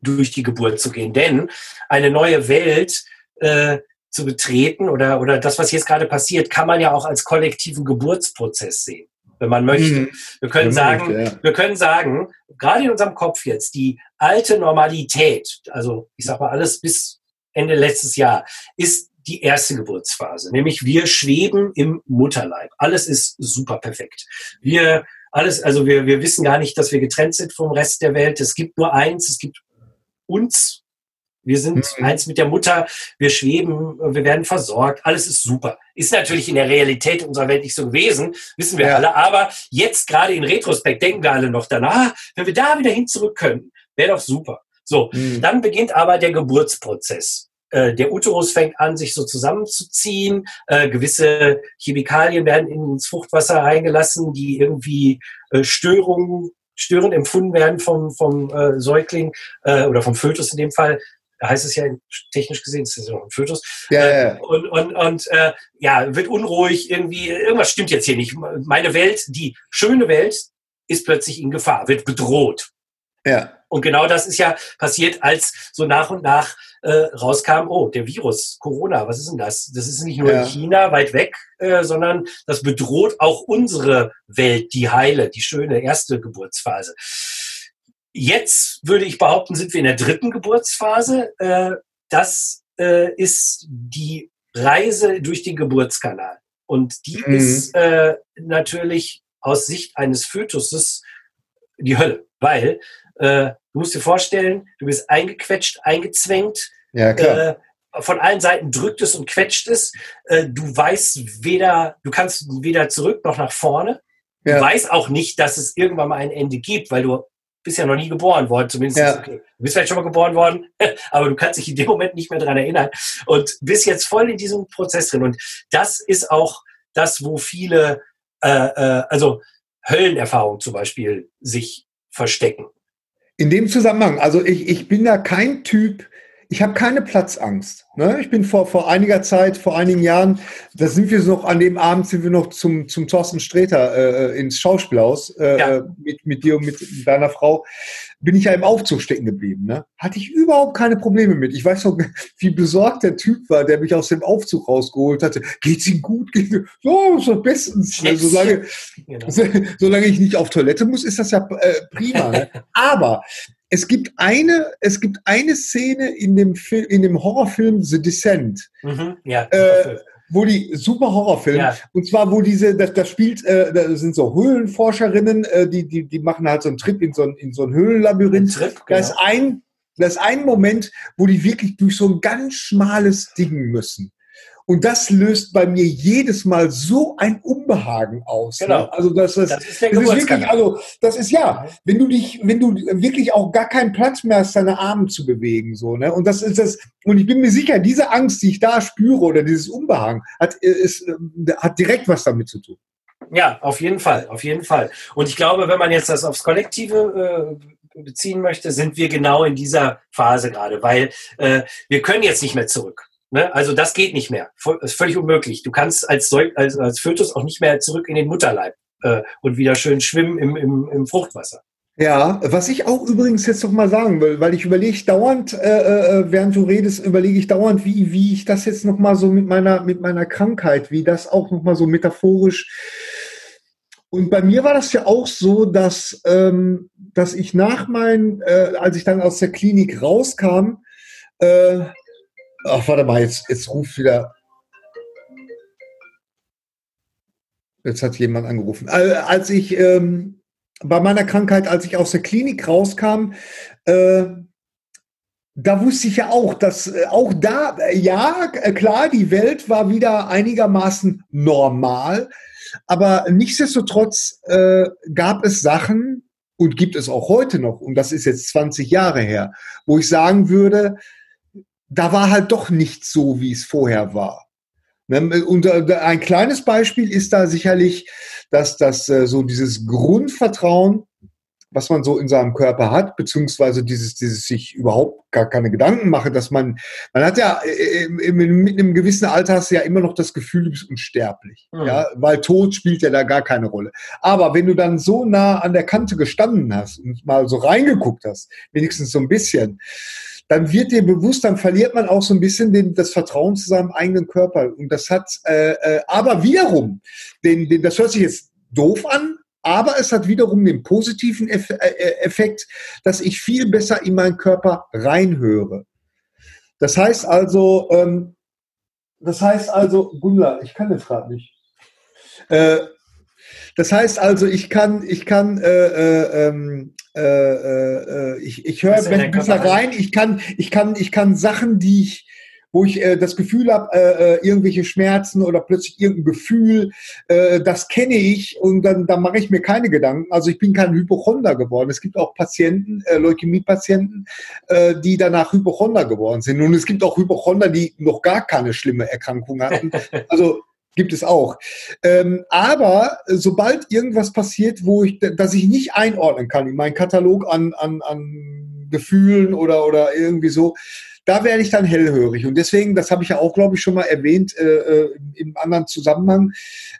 durch die Geburt zu gehen. Denn eine neue Welt äh, zu betreten oder, oder das, was jetzt gerade passiert, kann man ja auch als kollektiven Geburtsprozess sehen, wenn man möchte. Mhm. Wir können sagen, ja. wir können sagen, gerade in unserem Kopf jetzt, die alte Normalität, also ich sag mal alles bis Ende letztes Jahr, ist die erste Geburtsphase, nämlich wir schweben im Mutterleib. Alles ist super perfekt. Wir alles, also wir, wir wissen gar nicht, dass wir getrennt sind vom Rest der Welt. Es gibt nur eins, es gibt uns. Wir sind mhm. eins mit der Mutter, wir schweben, wir werden versorgt, alles ist super. Ist natürlich in der Realität unserer Welt nicht so gewesen, wissen wir ja. alle, aber jetzt gerade in Retrospekt denken wir alle noch danach, wenn wir da wieder hin zurück können, wäre doch super. So, mhm. dann beginnt aber der Geburtsprozess. Äh, der Uterus fängt an, sich so zusammenzuziehen. Äh, gewisse Chemikalien werden ins Fruchtwasser reingelassen, die irgendwie äh, Störungen störend empfunden werden vom, vom äh, Säugling äh, oder vom Fötus in dem Fall. Da heißt es ja technisch gesehen, es ist ja noch ein Fötus. Ja, äh, ja. Und, und, und äh, ja, wird unruhig, irgendwie, irgendwas stimmt jetzt hier nicht. Meine Welt, die schöne Welt, ist plötzlich in Gefahr, wird bedroht. Ja. Und genau das ist ja passiert, als so nach und nach äh, rauskam, oh, der Virus, Corona, was ist denn das? Das ist nicht nur ja. in China weit weg, äh, sondern das bedroht auch unsere Welt, die heile, die schöne erste Geburtsphase. Jetzt würde ich behaupten, sind wir in der dritten Geburtsphase. Äh, das äh, ist die Reise durch den Geburtskanal. Und die mhm. ist äh, natürlich aus Sicht eines Fötuses die Hölle, weil äh, du musst dir vorstellen, du bist eingequetscht, eingezwängt. Ja, klar. Äh, von allen Seiten drückt es und quetscht es. Äh, du weißt weder, du kannst weder zurück noch nach vorne. Ja. Du weißt auch nicht, dass es irgendwann mal ein Ende gibt, weil du bist ja noch nie geboren worden, zumindest. Ja. Okay. Du bist vielleicht schon mal geboren worden, aber du kannst dich in dem Moment nicht mehr dran erinnern und bist jetzt voll in diesem Prozess drin. Und das ist auch das, wo viele, äh, äh, also Höllenerfahrungen zum Beispiel sich verstecken. In dem Zusammenhang, also ich, ich bin da kein Typ, ich habe keine Platzangst. Ne? Ich bin vor, vor einiger Zeit, vor einigen Jahren, da sind wir noch, an dem Abend sind wir noch zum, zum Thorsten Sträter äh, ins Schauspielhaus äh, ja. mit, mit dir und mit deiner Frau bin ich ja im Aufzug stecken geblieben. Ne? Hatte ich überhaupt keine Probleme mit. Ich weiß noch, wie besorgt der Typ war, der mich aus dem Aufzug rausgeholt hatte. Geht's ihm gut? Geht's ihm? Ja, doch bestens. Ne? Solange, genau. solange ich nicht auf Toilette muss, ist das ja äh, prima. Ne? Aber es gibt eine, es gibt eine Szene in dem Film, in dem Horrorfilm The Descent. Mhm, ja, äh, wo die super Horrorfilme, ja. und zwar wo diese, das, das spielt, äh, da sind so Höhlenforscherinnen, äh, die, die, die machen halt so einen Trip in so ein, in so ein Höhlenlabyrinth. Ein Trip, genau. Da ist ein, das ist ein Moment, wo die wirklich durch so ein ganz schmales Ding müssen. Und das löst bei mir jedes Mal so ein Unbehagen aus. Ne? Genau. Ne? Also das ist, das ist, das ist wirklich, also das ist ja, wenn du dich, wenn du wirklich auch gar keinen Platz mehr hast, deine Arme zu bewegen, so ne. Und das ist das. Und ich bin mir sicher, diese Angst, die ich da spüre oder dieses Unbehagen, hat ist, hat direkt was damit zu tun. Ja, auf jeden Fall, auf jeden Fall. Und ich glaube, wenn man jetzt das aufs Kollektive äh, beziehen möchte, sind wir genau in dieser Phase gerade, weil äh, wir können jetzt nicht mehr zurück. Ne? Also das geht nicht mehr. Das ist völlig unmöglich. Du kannst als, als, als Fötus auch nicht mehr zurück in den Mutterleib äh, und wieder schön schwimmen im, im, im Fruchtwasser. Ja, was ich auch übrigens jetzt noch mal sagen will, weil ich überlege dauernd, äh, äh, während du redest, überlege ich dauernd, wie, wie ich das jetzt noch mal so mit meiner, mit meiner Krankheit, wie das auch noch mal so metaphorisch. Und bei mir war das ja auch so, dass, ähm, dass ich nach meinem, äh, als ich dann aus der Klinik rauskam, äh, Ach, warte mal, jetzt, jetzt ruft wieder. Jetzt hat jemand angerufen. Als ich ähm, bei meiner Krankheit, als ich aus der Klinik rauskam, äh, da wusste ich ja auch, dass äh, auch da, äh, ja, äh, klar, die Welt war wieder einigermaßen normal, aber nichtsdestotrotz äh, gab es Sachen und gibt es auch heute noch, und das ist jetzt 20 Jahre her, wo ich sagen würde, da war halt doch nicht so, wie es vorher war. Ne, und äh, ein kleines Beispiel ist da sicherlich, dass das äh, so dieses Grundvertrauen, was man so in seinem Körper hat, beziehungsweise dieses, dieses sich überhaupt gar keine Gedanken mache, dass man, man hat ja äh, mit einem gewissen Alter hast du ja immer noch das Gefühl, du bist unsterblich, mhm. ja, weil Tod spielt ja da gar keine Rolle. Aber wenn du dann so nah an der Kante gestanden hast und mal so reingeguckt hast, wenigstens so ein bisschen, dann wird dir bewusst, dann verliert man auch so ein bisschen den, das Vertrauen zu seinem eigenen Körper. Und das hat, äh, äh, aber wiederum, den, den, das hört sich jetzt doof an, aber es hat wiederum den positiven Eff äh, äh, Effekt, dass ich viel besser in meinen Körper reinhöre. Das heißt also, ähm, das heißt also, Gundla, ich kann das gerade nicht. Äh, das heißt also, ich kann, ich kann, äh, äh, ähm, äh, äh, ich, ich höre besser rein. Ich kann, ich kann, ich kann Sachen, die ich, wo ich äh, das Gefühl habe, äh, äh, irgendwelche Schmerzen oder plötzlich irgendein Gefühl, äh, das kenne ich und dann, dann mache ich mir keine Gedanken. Also ich bin kein Hypochonder geworden. Es gibt auch Patienten, äh, Leukämie-Patienten, äh, die danach Hypochonder geworden sind. Und es gibt auch Hypochonder, die noch gar keine schlimme Erkrankung hatten. Also gibt es auch. Ähm, aber sobald irgendwas passiert, wo ich, dass ich nicht einordnen kann in meinen Katalog an, an, an Gefühlen oder, oder irgendwie so, da werde ich dann hellhörig. Und deswegen, das habe ich ja auch, glaube ich, schon mal erwähnt äh, äh, im anderen Zusammenhang.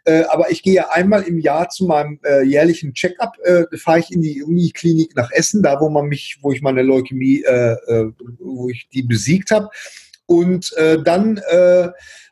Äh, aber ich gehe ja einmal im Jahr zu meinem äh, jährlichen Check-up, äh, fahre ich in die Uniklinik nach Essen, da wo man mich, wo ich meine Leukämie, äh, wo ich die besiegt habe. Und dann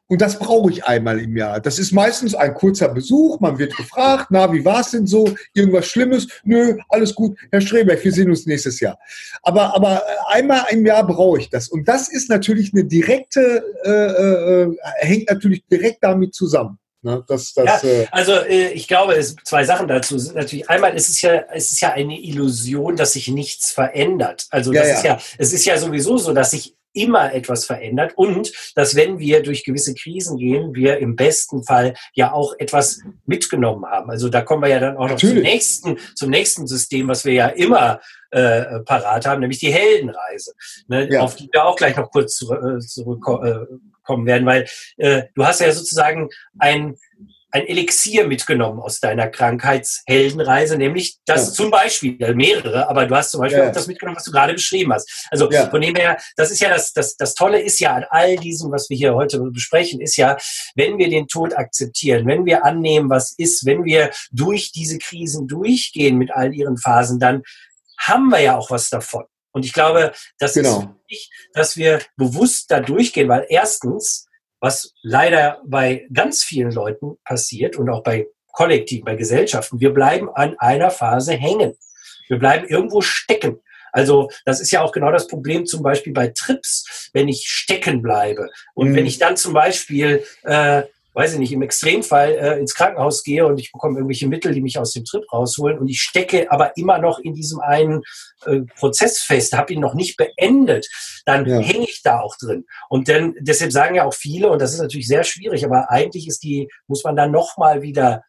und das brauche ich einmal im Jahr. Das ist meistens ein kurzer Besuch. Man wird gefragt, na, wie war es denn so? Irgendwas Schlimmes? Nö, alles gut. Herr Streber, wir sehen uns nächstes Jahr. Aber, aber einmal im Jahr brauche ich das. Und das ist natürlich eine direkte, äh, äh, hängt natürlich direkt damit zusammen. Ne? Das, das, ja, äh also äh, ich glaube, es zwei Sachen dazu sind natürlich einmal ist es ja es ist ja eine Illusion, dass sich nichts verändert. Also das ja, ist ja es ist ja sowieso so, dass sich immer etwas verändert und dass wenn wir durch gewisse Krisen gehen, wir im besten Fall ja auch etwas mitgenommen haben. Also da kommen wir ja dann auch noch zum nächsten, zum nächsten System, was wir ja immer äh, parat haben, nämlich die Heldenreise, ne, ja. auf die wir auch gleich noch kurz äh, zurückkommen werden, weil äh, du hast ja sozusagen ein ein Elixier mitgenommen aus deiner Krankheitsheldenreise, nämlich das ja. zum Beispiel, mehrere, aber du hast zum Beispiel ja. auch das mitgenommen, was du gerade beschrieben hast. Also ja. von dem her, das ist ja das, das, das Tolle ist ja an all diesem, was wir hier heute besprechen, ist ja, wenn wir den Tod akzeptieren, wenn wir annehmen, was ist, wenn wir durch diese Krisen durchgehen mit all ihren Phasen, dann haben wir ja auch was davon. Und ich glaube, das genau. ist wichtig, dass wir bewusst da durchgehen, weil erstens was leider bei ganz vielen Leuten passiert und auch bei Kollektiven, bei Gesellschaften. Wir bleiben an einer Phase hängen. Wir bleiben irgendwo stecken. Also das ist ja auch genau das Problem zum Beispiel bei Trips, wenn ich stecken bleibe und mhm. wenn ich dann zum Beispiel äh, weiß ich nicht, im Extremfall äh, ins Krankenhaus gehe und ich bekomme irgendwelche Mittel, die mich aus dem Trip rausholen und ich stecke aber immer noch in diesem einen äh, Prozess fest, habe ihn noch nicht beendet, dann ja. hänge ich da auch drin. Und dann, deshalb sagen ja auch viele, und das ist natürlich sehr schwierig, aber eigentlich ist die, muss man dann nochmal wieder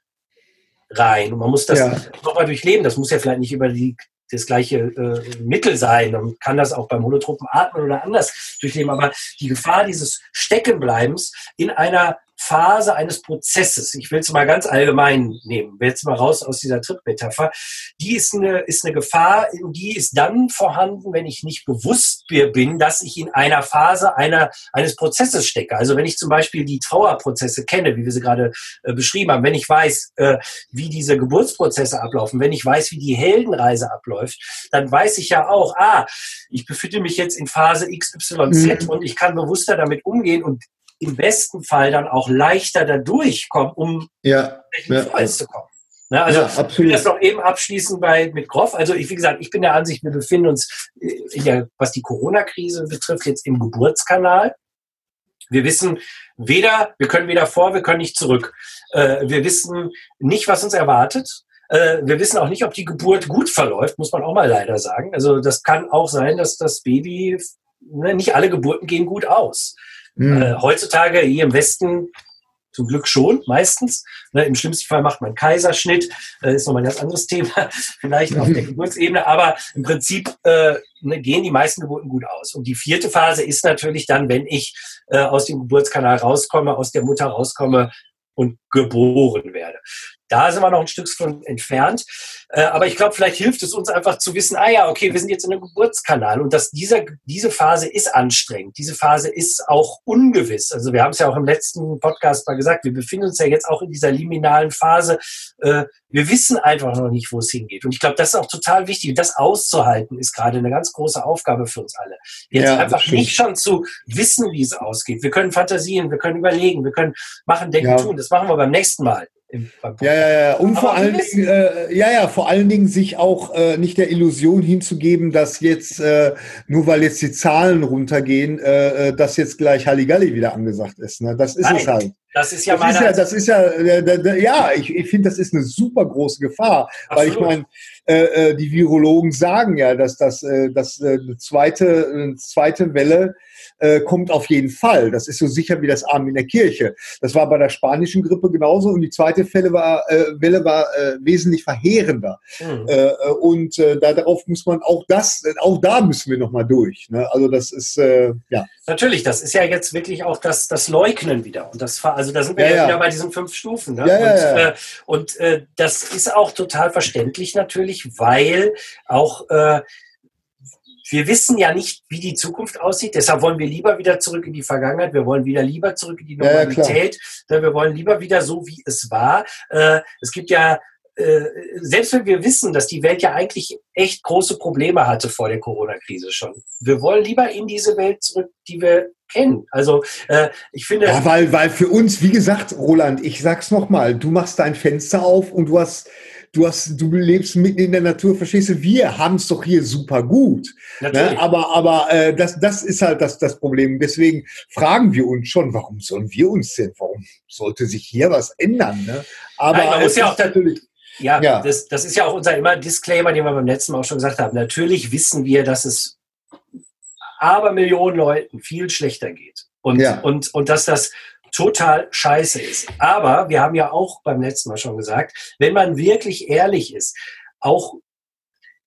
rein. Und man muss das ja. nochmal durchleben. Das muss ja vielleicht nicht über die das gleiche äh, Mittel sein und kann das auch beim holotropen Atmen oder anders durchleben. Aber die Gefahr dieses Steckenbleibens in einer Phase eines Prozesses, ich will es mal ganz allgemein nehmen, jetzt mal raus aus dieser Trittmetapher, die ist eine, ist eine Gefahr, die ist dann vorhanden, wenn ich nicht bewusst bin, dass ich in einer Phase einer, eines Prozesses stecke. Also wenn ich zum Beispiel die Trauerprozesse kenne, wie wir sie gerade äh, beschrieben haben, wenn ich weiß, äh, wie diese Geburtsprozesse ablaufen, wenn ich weiß, wie die Heldenreise abläuft, dann weiß ich ja auch, ah, ich befinde mich jetzt in Phase XYZ mhm. und ich kann bewusster damit umgehen und im besten Fall dann auch leichter da durchkommen, um ja, ja, zu kommen. Ne, also ja, absolut. ich will das noch eben abschließen bei mit Groff. Also ich, wie gesagt, ich bin der Ansicht, wir befinden uns, in der, was die Corona-Krise betrifft, jetzt im Geburtskanal. Wir wissen weder, wir können weder vor, wir können nicht zurück. Äh, wir wissen nicht, was uns erwartet. Äh, wir wissen auch nicht, ob die Geburt gut verläuft, muss man auch mal leider sagen. Also das kann auch sein, dass das Baby, ne, nicht alle Geburten gehen gut aus. Mhm. Äh, heutzutage hier im Westen zum Glück schon, meistens. Ne, Im schlimmsten Fall macht man Kaiserschnitt, äh, ist nochmal ein ganz anderes Thema, vielleicht auf der Geburtsebene, aber im Prinzip äh, ne, gehen die meisten Geburten gut aus. Und die vierte Phase ist natürlich dann, wenn ich äh, aus dem Geburtskanal rauskomme, aus der Mutter rauskomme und geboren werde. Da sind wir noch ein Stück von entfernt. Äh, aber ich glaube, vielleicht hilft es uns einfach zu wissen, ah ja, okay, wir sind jetzt in einem Geburtskanal und dass dieser, diese Phase ist anstrengend. Diese Phase ist auch ungewiss. Also wir haben es ja auch im letzten Podcast mal gesagt, wir befinden uns ja jetzt auch in dieser liminalen Phase. Äh, wir wissen einfach noch nicht, wo es hingeht. Und ich glaube, das ist auch total wichtig. Das auszuhalten ist gerade eine ganz große Aufgabe für uns alle. Jetzt ja, einfach nicht schon zu wissen, wie es ausgeht. Wir können fantasieren, wir können überlegen, wir können machen, denken, ja. tun. Das machen wir beim nächsten Mal. Ja, ja, ja. Und vor allen Dingen, äh, ja, ja, vor allen Dingen sich auch äh, nicht der Illusion hinzugeben, dass jetzt, äh, nur weil jetzt die Zahlen runtergehen, äh, äh dass jetzt gleich Halligalli wieder angesagt ist. Ne? Das ist Nein, es halt. Das ist ja das ist ja, das ist ja, äh, ja, ich, ich finde, das ist eine super große Gefahr, Absolut. weil ich meine, äh, äh, die Virologen sagen ja, dass das, äh, das äh, eine zweite, eine zweite Welle äh, kommt auf jeden Fall. Das ist so sicher wie das Arm in der Kirche. Das war bei der spanischen Grippe genauso und die zweite Fälle war, äh, Welle war äh, wesentlich verheerender. Mhm. Äh, und äh, da, darauf muss man auch das, auch da müssen wir nochmal durch. Ne? Also das ist, äh, ja. Natürlich, das ist ja jetzt wirklich auch das, das Leugnen wieder. Und das, also da sind wir ja, ja wieder bei diesen fünf Stufen. Ne? Ja, und äh, und äh, das ist auch total verständlich natürlich, weil auch äh, wir wissen ja nicht, wie die Zukunft aussieht. Deshalb wollen wir lieber wieder zurück in die Vergangenheit. Wir wollen wieder lieber zurück in die Normalität. Ja, wir wollen lieber wieder so, wie es war. Äh, es gibt ja selbst wenn wir wissen, dass die Welt ja eigentlich echt große Probleme hatte vor der Corona-Krise schon. Wir wollen lieber in diese Welt zurück, die wir kennen. Also äh, ich finde. Ja, weil, weil für uns, wie gesagt, Roland, ich sag's nochmal, du machst dein Fenster auf und du hast du hast, du lebst mitten in der Natur, verstehst du? Wir haben es doch hier super gut. Ne? Aber, aber äh, das, das ist halt das, das Problem. Deswegen fragen wir uns schon, warum sollen wir uns denn, warum sollte sich hier was ändern? Ne? Aber Nein, man muss ja auch natürlich. Ja, ja. Das, das ist ja auch unser immer Disclaimer, den wir beim letzten Mal auch schon gesagt haben. Natürlich wissen wir, dass es aber Millionen Leuten viel schlechter geht. Und, ja. und, und dass das total scheiße ist. Aber wir haben ja auch beim letzten Mal schon gesagt, wenn man wirklich ehrlich ist, auch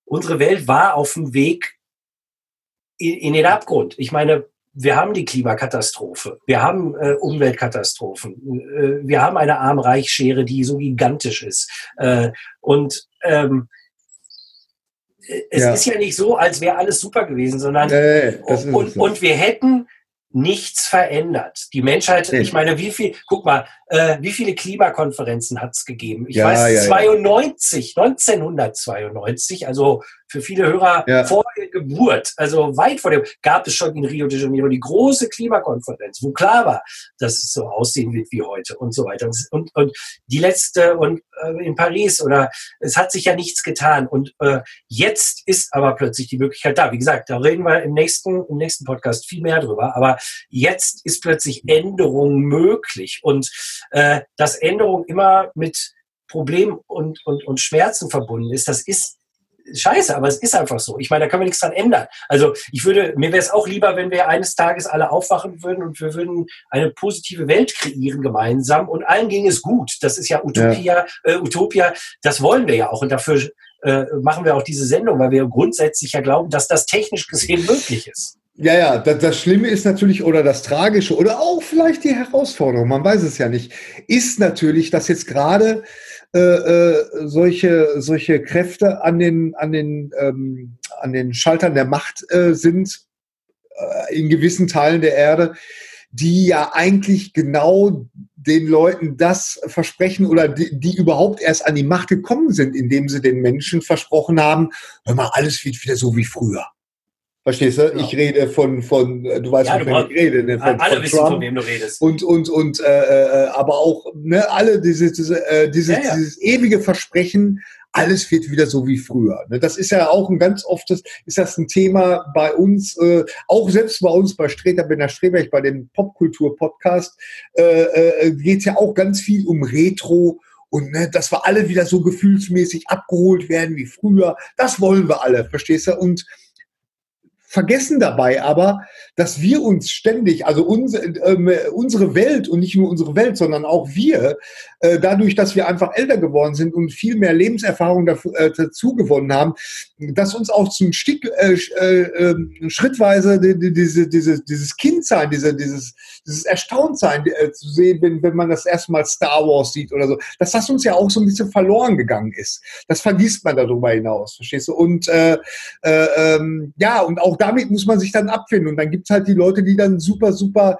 unsere Welt war auf dem Weg in, in den Abgrund. Ich meine, wir haben die Klimakatastrophe, wir haben äh, Umweltkatastrophen, äh, wir haben eine Arm-Reich-Schere, die so gigantisch ist. Äh, und ähm, es ja. ist ja nicht so, als wäre alles super gewesen, sondern nee, und, und wir hätten nichts verändert. Die Menschheit, ich meine, wie viel, guck mal, äh, wie viele Klimakonferenzen hat es gegeben? Ich ja, weiß, ja, 92, ja. 1992, also für viele Hörer ja. vor der Geburt, also weit vor dem, gab es schon in Rio de Janeiro die große Klimakonferenz, wo klar war, dass es so aussehen wird wie heute und so weiter. Und, und die letzte und äh, in Paris oder es hat sich ja nichts getan. Und äh, jetzt ist aber plötzlich die Möglichkeit da. Wie gesagt, da reden wir im nächsten, im nächsten Podcast viel mehr drüber. Aber jetzt ist plötzlich Änderung möglich. Und äh, dass Änderung immer mit Problemen und, und, und Schmerzen verbunden ist, das ist scheiße, aber es ist einfach so. Ich meine, da können wir nichts dran ändern. Also ich würde, mir wäre es auch lieber, wenn wir eines Tages alle aufwachen würden und wir würden eine positive Welt kreieren gemeinsam und allen ging es gut. Das ist ja Utopia, ja. Äh, Utopia, das wollen wir ja auch und dafür äh, machen wir auch diese Sendung, weil wir grundsätzlich ja glauben, dass das technisch gesehen möglich ist. Ja, ja, das, das, Schlimme ist natürlich, oder das Tragische, oder auch vielleicht die Herausforderung, man weiß es ja nicht, ist natürlich, dass jetzt gerade äh, äh, solche, solche Kräfte an den, an den, ähm, an den Schaltern der Macht äh, sind, äh, in gewissen Teilen der Erde, die ja eigentlich genau den Leuten das versprechen oder die, die überhaupt erst an die Macht gekommen sind, indem sie den Menschen versprochen haben, hör mal, alles wird wieder so wie früher. Verstehst du? Genau. Ich rede von, von du weißt, ja, wovon ich rede. Ne? Von, alle von wissen, Trump. von wem du redest. Und, und, und, äh, äh, aber auch, ne, alle diese, diese, äh, dieses, ja, ja. dieses ewige Versprechen, alles wird wieder so wie früher. Ne? Das ist ja auch ein ganz oftes, ist das ein Thema bei uns, äh, auch selbst bei uns bei Streter Benner Streberg, bei dem Popkultur-Podcast, äh, äh, geht es ja auch ganz viel um Retro und ne, dass wir alle wieder so gefühlsmäßig abgeholt werden wie früher. Das wollen wir alle, verstehst du? Und vergessen dabei aber, dass wir uns ständig, also uns, äh, unsere Welt und nicht nur unsere Welt, sondern auch wir, äh, dadurch, dass wir einfach älter geworden sind und viel mehr Lebenserfahrung dafür, äh, dazu gewonnen haben, dass uns auch zum Stück äh, äh, ähm, schrittweise die, die, diese, diese, dieses Kindsein, diese, dieses, dieses Erstauntsein äh, zu sehen, wenn, wenn man das erstmal Star Wars sieht oder so, dass das uns ja auch so ein bisschen verloren gegangen ist. Das vergisst man darüber hinaus, verstehst du? Und äh, äh, ähm, ja, und auch damit muss man sich dann abfinden. Und dann gibt's halt die Leute, die dann super, super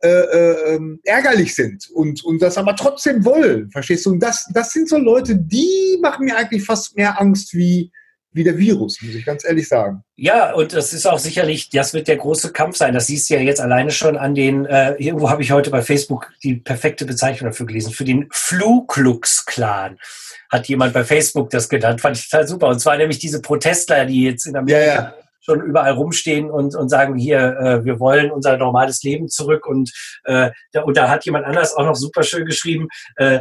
äh, äh, ähm, ärgerlich sind und, und das aber trotzdem wollen. Verstehst du? Und das, das sind so Leute, die machen mir eigentlich fast mehr Angst wie, wie der Virus, muss ich ganz ehrlich sagen. Ja, und das ist auch sicherlich, das wird der große Kampf sein. Das siehst du ja jetzt alleine schon an den, äh, irgendwo habe ich heute bei Facebook die perfekte Bezeichnung dafür gelesen, für den Flu-Klux-Clan hat jemand bei Facebook das genannt, fand ich total super. Und zwar nämlich diese Protestler, die jetzt in Amerika ja, ja schon überall rumstehen und, und sagen, hier, äh, wir wollen unser normales Leben zurück. Und, äh, da, und da hat jemand anders auch noch super schön geschrieben, äh,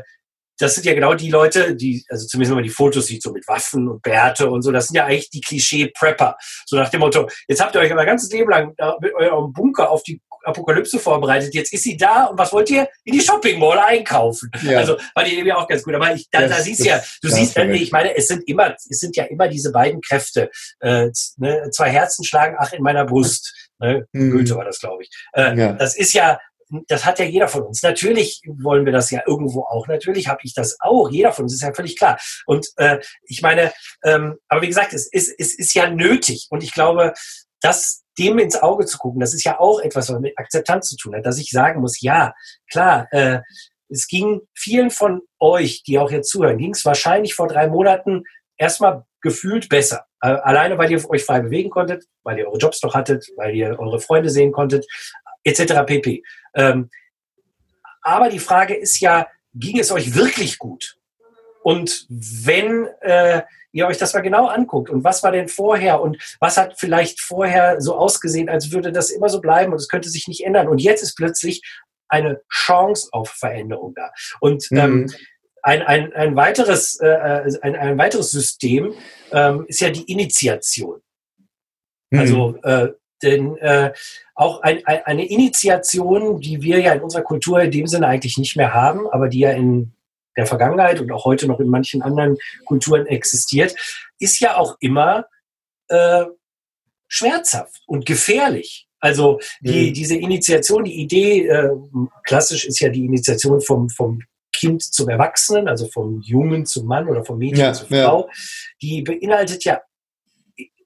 das sind ja genau die Leute, die, also zumindest wenn man die Fotos sieht, so mit Waffen und Bärte und so, das sind ja eigentlich die Klischee-Prepper. So nach dem Motto, jetzt habt ihr euch euer ganzes Leben lang mit eurem Bunker auf die Apokalypse vorbereitet, jetzt ist sie da und was wollt ihr? In die Shopping Mall einkaufen. Ja. Also war die irgendwie auch ganz gut. Aber ich, da, das, da siehst du ja, du siehst, dann, ich meine, es sind immer, es sind ja immer diese beiden Kräfte. Äh, ne, zwei Herzen schlagen, ach, in meiner Brust. Ne? Mhm. Goethe war das, glaube ich. Äh, ja. Das ist ja, das hat ja jeder von uns. Natürlich wollen wir das ja irgendwo auch. Natürlich habe ich das auch. Jeder von uns ist ja völlig klar. Und äh, ich meine, ähm, aber wie gesagt, es ist, es ist ja nötig. Und ich glaube, dass dem ins Auge zu gucken, das ist ja auch etwas, was mit Akzeptanz zu tun hat, dass ich sagen muss, ja, klar, äh, es ging vielen von euch, die auch jetzt zuhören, ging es wahrscheinlich vor drei Monaten erstmal gefühlt besser. Äh, alleine, weil ihr euch frei bewegen konntet, weil ihr eure Jobs noch hattet, weil ihr eure Freunde sehen konntet, etc. pp. Ähm, aber die Frage ist ja, ging es euch wirklich gut? Und wenn äh, ihr euch das mal genau anguckt und was war denn vorher und was hat vielleicht vorher so ausgesehen, als würde das immer so bleiben und es könnte sich nicht ändern. Und jetzt ist plötzlich eine Chance auf Veränderung da. Und ähm, mhm. ein, ein, ein, weiteres, äh, äh, ein, ein weiteres System ähm, ist ja die Initiation. Mhm. Also äh, denn äh, auch ein, ein, eine Initiation, die wir ja in unserer Kultur in dem Sinne eigentlich nicht mehr haben, aber die ja in der Vergangenheit und auch heute noch in manchen anderen Kulturen existiert, ist ja auch immer äh, schmerzhaft und gefährlich. Also die, mhm. diese Initiation, die Idee, äh, klassisch ist ja die Initiation vom, vom Kind zum Erwachsenen, also vom Jungen zum Mann oder vom Mädchen ja, zur Frau, ja. die beinhaltet ja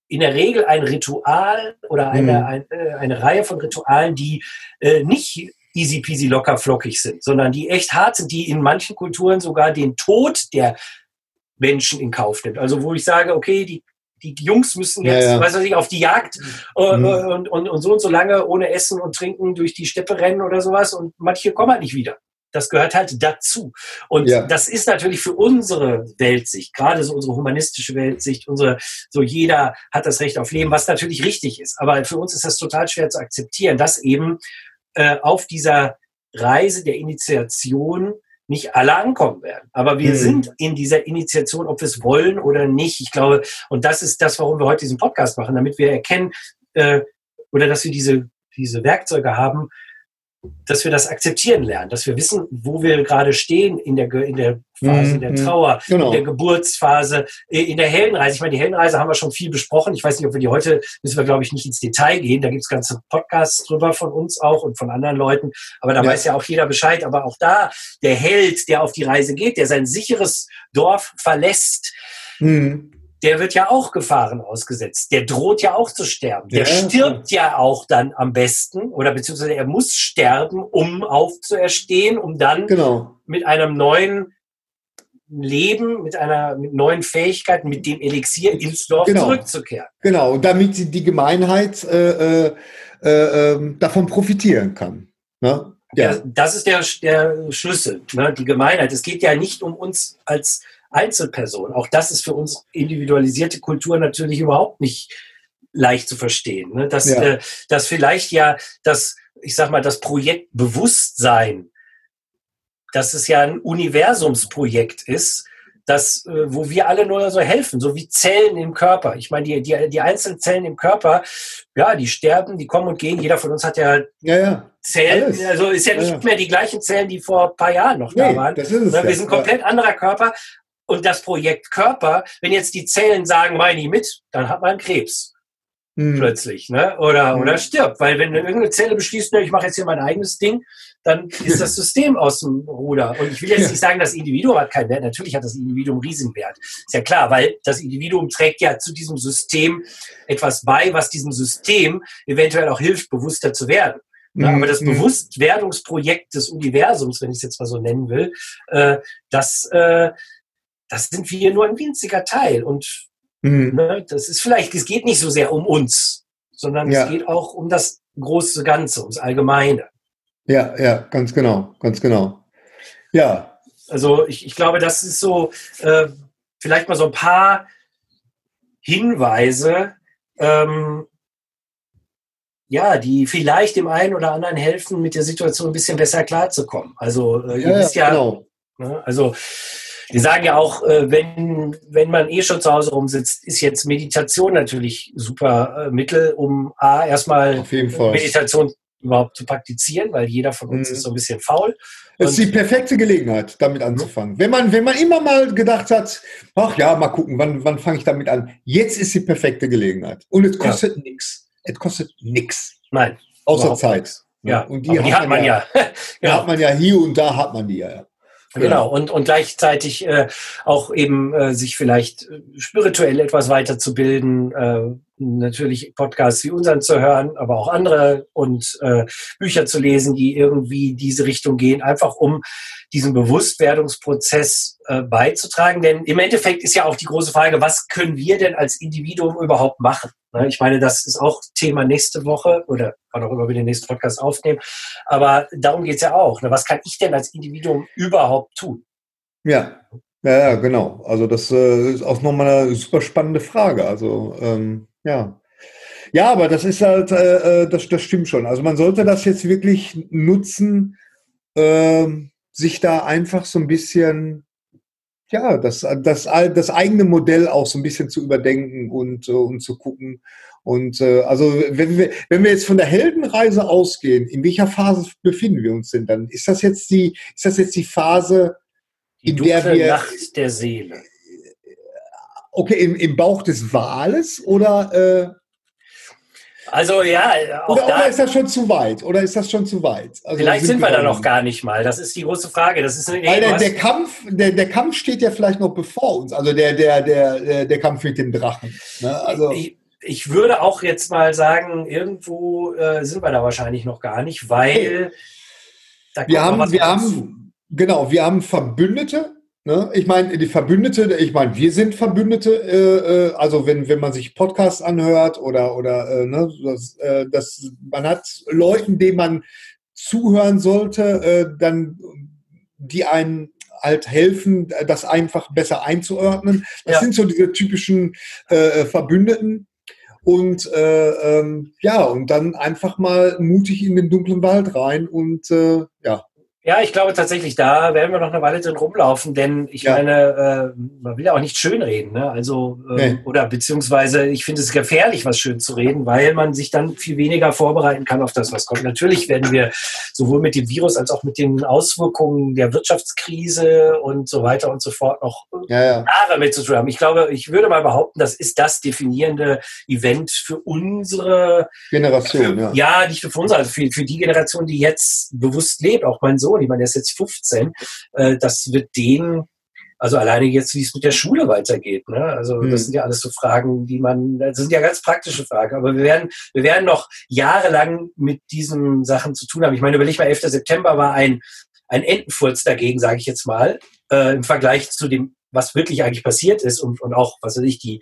in der Regel ein Ritual oder eine, mhm. eine, äh, eine Reihe von Ritualen, die äh, nicht easy peasy locker flockig sind, sondern die echt hart sind, die in manchen Kulturen sogar den Tod der Menschen in Kauf nimmt. Also wo ich sage, okay, die, die Jungs müssen jetzt, Ja, ja. weiß ich, auf die Jagd äh, Mhm. und, und, und so und so lange ohne Essen und Trinken durch die Steppe rennen oder sowas und manche kommen halt nicht wieder. Das gehört halt dazu. Und Ja. das ist natürlich für unsere Weltsicht, gerade so unsere humanistische Weltsicht, unsere, so jeder hat das Recht auf Leben, was natürlich richtig ist. Aber für uns ist das total schwer zu akzeptieren, dass eben äh, auf dieser Reise der Initiation nicht alle ankommen werden. Aber wir Mhm. sind in dieser Initiation, ob wir es wollen oder nicht. Ich glaube, und das ist das, warum wir heute diesen Podcast machen, damit wir erkennen, äh, oder dass wir diese, diese Werkzeuge haben, dass wir das akzeptieren lernen, dass wir wissen, wo wir gerade stehen in der, in der Phase Mhm, der mhm. Trauer, Genau. in der Geburtsphase, in der Heldenreise. Ich meine, die Heldenreise haben wir schon viel besprochen. Ich weiß nicht, ob wir die heute, müssen wir, glaube ich, nicht ins Detail gehen. Da gibt es ganze Podcasts drüber von uns auch und von anderen Leuten. Aber da Ja. weiß ja auch jeder Bescheid. Aber auch da, der Held, der auf die Reise geht, der sein sicheres Dorf verlässt, Mhm. Der wird ja auch Gefahren ausgesetzt. Der droht ja auch zu sterben. Der Ja, stirbt ja auch dann am besten oder beziehungsweise er muss sterben, um aufzuerstehen, um dann Genau. mit einem neuen Leben, mit einer mit neuen Fähigkeiten, mit dem Elixier ins Dorf Genau. zurückzukehren. Genau. Und damit die- Gemeinheit äh, äh, äh, ähm, davon profitieren kann. Ne? Ja. Ja. Das ist der, der Schlüssel, ne? die Gemeinheit. Es geht ja nicht um uns als Einzelperson. Auch das ist für uns individualisierte Kultur natürlich überhaupt nicht leicht zu verstehen. Ne? Dass, Ja. äh, dass vielleicht ja das, ich sag mal, das Projekt Bewusstsein, dass es ja ein Universumsprojekt ist, das, äh, wo wir alle nur so helfen, so wie Zellen im Körper. Ich meine, die, die, die einzelnen Zellen im Körper, ja, die sterben, die kommen und gehen. Jeder von uns hat ja Ja, ja. Zellen, Alles. also ist ja nicht Ja, mehr die gleichen Zellen, die vor ein paar Jahren noch da Nee, waren. das ist es. Ne. Wir sind komplett anderer Körper. Und das Projekt Körper, wenn jetzt die Zellen sagen, meine ich mit, dann hat man Krebs Mhm. plötzlich, ne? Oder, Mhm. oder stirbt. Weil wenn irgendeine Zelle beschließt, ne, ich mache jetzt hier mein eigenes Ding, dann ist das System aus dem Ruder. Und ich will jetzt nicht sagen, das Individuum hat keinen Wert. Natürlich hat das Individuum Riesenwert. Ist ja klar, weil das Individuum trägt ja zu diesem System etwas bei, was diesem System eventuell auch hilft, bewusster zu werden. Ja, Mhm. aber das Mhm. Bewusstwerdungsprojekt des Universums, wenn ich es jetzt mal so nennen will, äh, das, äh, das sind wir nur ein winziger Teil. Und Mhm. ne, das ist vielleicht, es geht nicht so sehr um uns, sondern Ja. es geht auch um das große Ganze, ums Allgemeine. Ja, ja, ganz genau, ganz genau. Ja, Also ich, ich glaube, das ist so äh, vielleicht mal so ein paar Hinweise, ähm, ja, die vielleicht dem einen oder anderen helfen, mit der Situation ein bisschen besser klarzukommen. Also äh, ihr ja, wisst ja, genau. Ne? Also wir sagen ja auch, äh, wenn, wenn man eh schon zu Hause rumsitzt, ist jetzt Meditation natürlich super äh, Mittel, um A, erstmal. Meditation überhaupt zu praktizieren, weil jeder von uns Mhm. ist so ein bisschen faul. Es ist die perfekte Gelegenheit, damit anzufangen. Wenn man, wenn man immer mal gedacht hat, ach ja, mal gucken, wann, wann fange ich damit an? Jetzt ist die perfekte Gelegenheit. Und es kostet nichts. Es kostet nichts. Nein, Außer Zeit. nichts. ja, und die, die hat man ja. Die genau. hat man ja hier und da hat man die ja. Ja. Genau, und, und gleichzeitig äh, auch eben äh, sich vielleicht äh, spirituell etwas weiterzubilden, äh, natürlich Podcasts wie unseren zu hören, aber auch andere und äh, Bücher zu lesen, die irgendwie diese Richtung gehen, einfach um diesem Bewusstwerdungsprozess äh, beizutragen. Denn im Endeffekt ist ja auch die große Frage, was können wir denn als Individuum überhaupt machen? Ne? Ich meine, das ist auch Thema nächste Woche oder wann auch immer wir den nächsten Podcast aufnehmen. Aber darum geht's ja auch. Ne? Was kann ich denn als Individuum überhaupt tun? Ja, ja, ja genau. Also das äh, ist auch nochmal eine super spannende Frage. Also ähm, ja. Ja, aber das ist halt, äh, äh, das, das stimmt schon. Also man sollte das jetzt wirklich nutzen, ähm, sich da einfach so ein bisschen, ja, das, das, das eigene Modell auch so ein bisschen zu überdenken und, äh, und zu gucken. Und äh, also wenn wir, wenn wir jetzt von der Heldenreise ausgehen, in welcher Phase befinden wir uns denn dann? Ist das jetzt die, ist das jetzt die Phase, Die in der wir Nacht der Seele. Okay, im, im Bauch des Wales oder, äh, Also ja, auch oder, da, oder ist das schon zu weit? Oder ist das schon zu weit? Also vielleicht sind wir da noch gar nicht mal. Das ist die große Frage. Das ist nee, Weil der, der Kampf, der, der Kampf steht ja vielleicht noch bevor uns. Also der, der, der, der, Kampf mit dem Drachen. Ne? Also, ich, ich würde auch jetzt mal sagen, irgendwo äh, sind wir da wahrscheinlich noch gar nicht, weil da kommt wir haben, wir haben, genau, wir haben Verbündete, Ne? Ich meine, die Verbündete, ich meine, wir sind Verbündete, äh, äh, also wenn, wenn man sich Podcasts anhört oder, oder äh, ne, das, äh, das, man hat Leuten, denen man zuhören sollte, äh, dann die einen halt helfen, das einfach besser einzuordnen. Das ja. sind so diese typischen Verbündeten. Und äh, ähm, ja, und dann einfach mal mutig in den dunklen Wald rein und ja, ja, ich glaube tatsächlich, da werden wir noch eine Weile drin rumlaufen, denn ich ja. meine, äh, man will ja auch nicht schönreden, ne? Also äh, nee. oder beziehungsweise ich finde es gefährlich, was schön zu reden, weil man sich dann viel weniger vorbereiten kann auf das, was kommt. Natürlich werden wir sowohl mit dem Virus als auch mit den Auswirkungen der Wirtschaftskrise und so weiter und so fort noch ja, ja. Jahre mit zu tun haben. Ich glaube, ich würde mal behaupten, das ist das definierende Event für unsere Generation. Für, ja. ja, nicht für unsere, also für, für die Generation, die jetzt bewusst lebt. Auch mein Sohn Sohn, ich meine, der ist jetzt 15, äh, das wird den, also alleine jetzt, wie es mit der Schule weitergeht. Ne? Also mhm. das sind ja alles so Fragen, die man, das sind ja ganz praktische Fragen. Aber wir werden, wir werden noch jahrelang mit diesen Sachen zu tun haben. Ich meine, überleg mal, 11. September war ein, ein Entenfurz dagegen, sage ich jetzt mal, äh, im Vergleich zu dem, was wirklich eigentlich passiert ist und, und auch, was weiß ich, die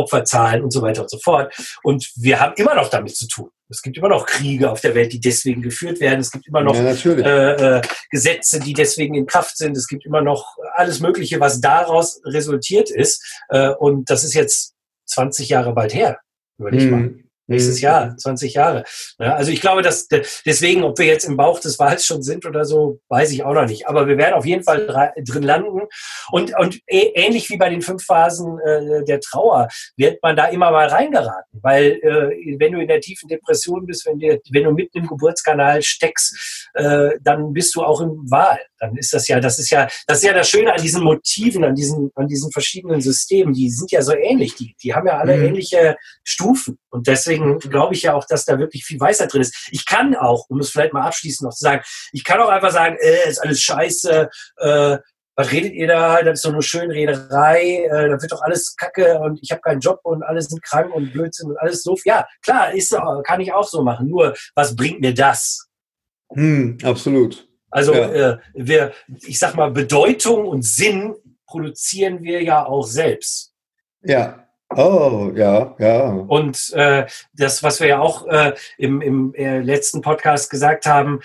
Opferzahlen und so weiter und so fort. Und wir haben immer noch damit zu tun. Es gibt immer noch Kriege auf der Welt, die deswegen geführt werden. Es gibt immer noch ja, äh, äh, Gesetze, die deswegen in Kraft sind. Es gibt immer noch alles Mögliche, was daraus resultiert ist. Äh, und das ist jetzt 20 Jahre bald her. Überleg hm. mal. Nächstes mhm. Jahr, 20 Jahre. Ja, also ich glaube, dass deswegen, ob wir jetzt im Bauch des Wals schon sind oder so, weiß ich auch noch nicht. Aber wir werden auf jeden Fall drin landen. Und, und ähnlich wie bei den fünf Phasen äh, der Trauer wird man da immer mal reingeraten. Weil äh, wenn du in der tiefen Depression bist, wenn, dir, wenn du mitten im Geburtskanal steckst, äh, dann bist du auch im Wahl. Dann ist das ja, das ist ja, das ist ja das Schöne an diesen Motiven, an diesen, an diesen verschiedenen Systemen. Die sind ja so ähnlich. Die, die haben ja alle mhm. ähnliche Stufen. Und deswegen glaube ich ja auch, dass da wirklich viel Weisheit drin ist. Ich kann auch, um es vielleicht mal abschließend noch zu sagen, ich kann auch einfach sagen, äh, ist alles scheiße, äh, was redet ihr da? Das ist doch nur Schönrederei, äh, da wird doch alles kacke und ich habe keinen Job und alle sind krank und Blödsinn und alles so. Ja, klar, ist, kann ich auch so machen. Nur, was bringt mir das? Hm, absolut. Also ja. äh, wir, ich sag mal, Bedeutung und Sinn produzieren wir ja auch selbst. Ja. Oh, ja, ja. Und äh, das, was wir ja auch äh, im, im äh, letzten Podcast gesagt haben,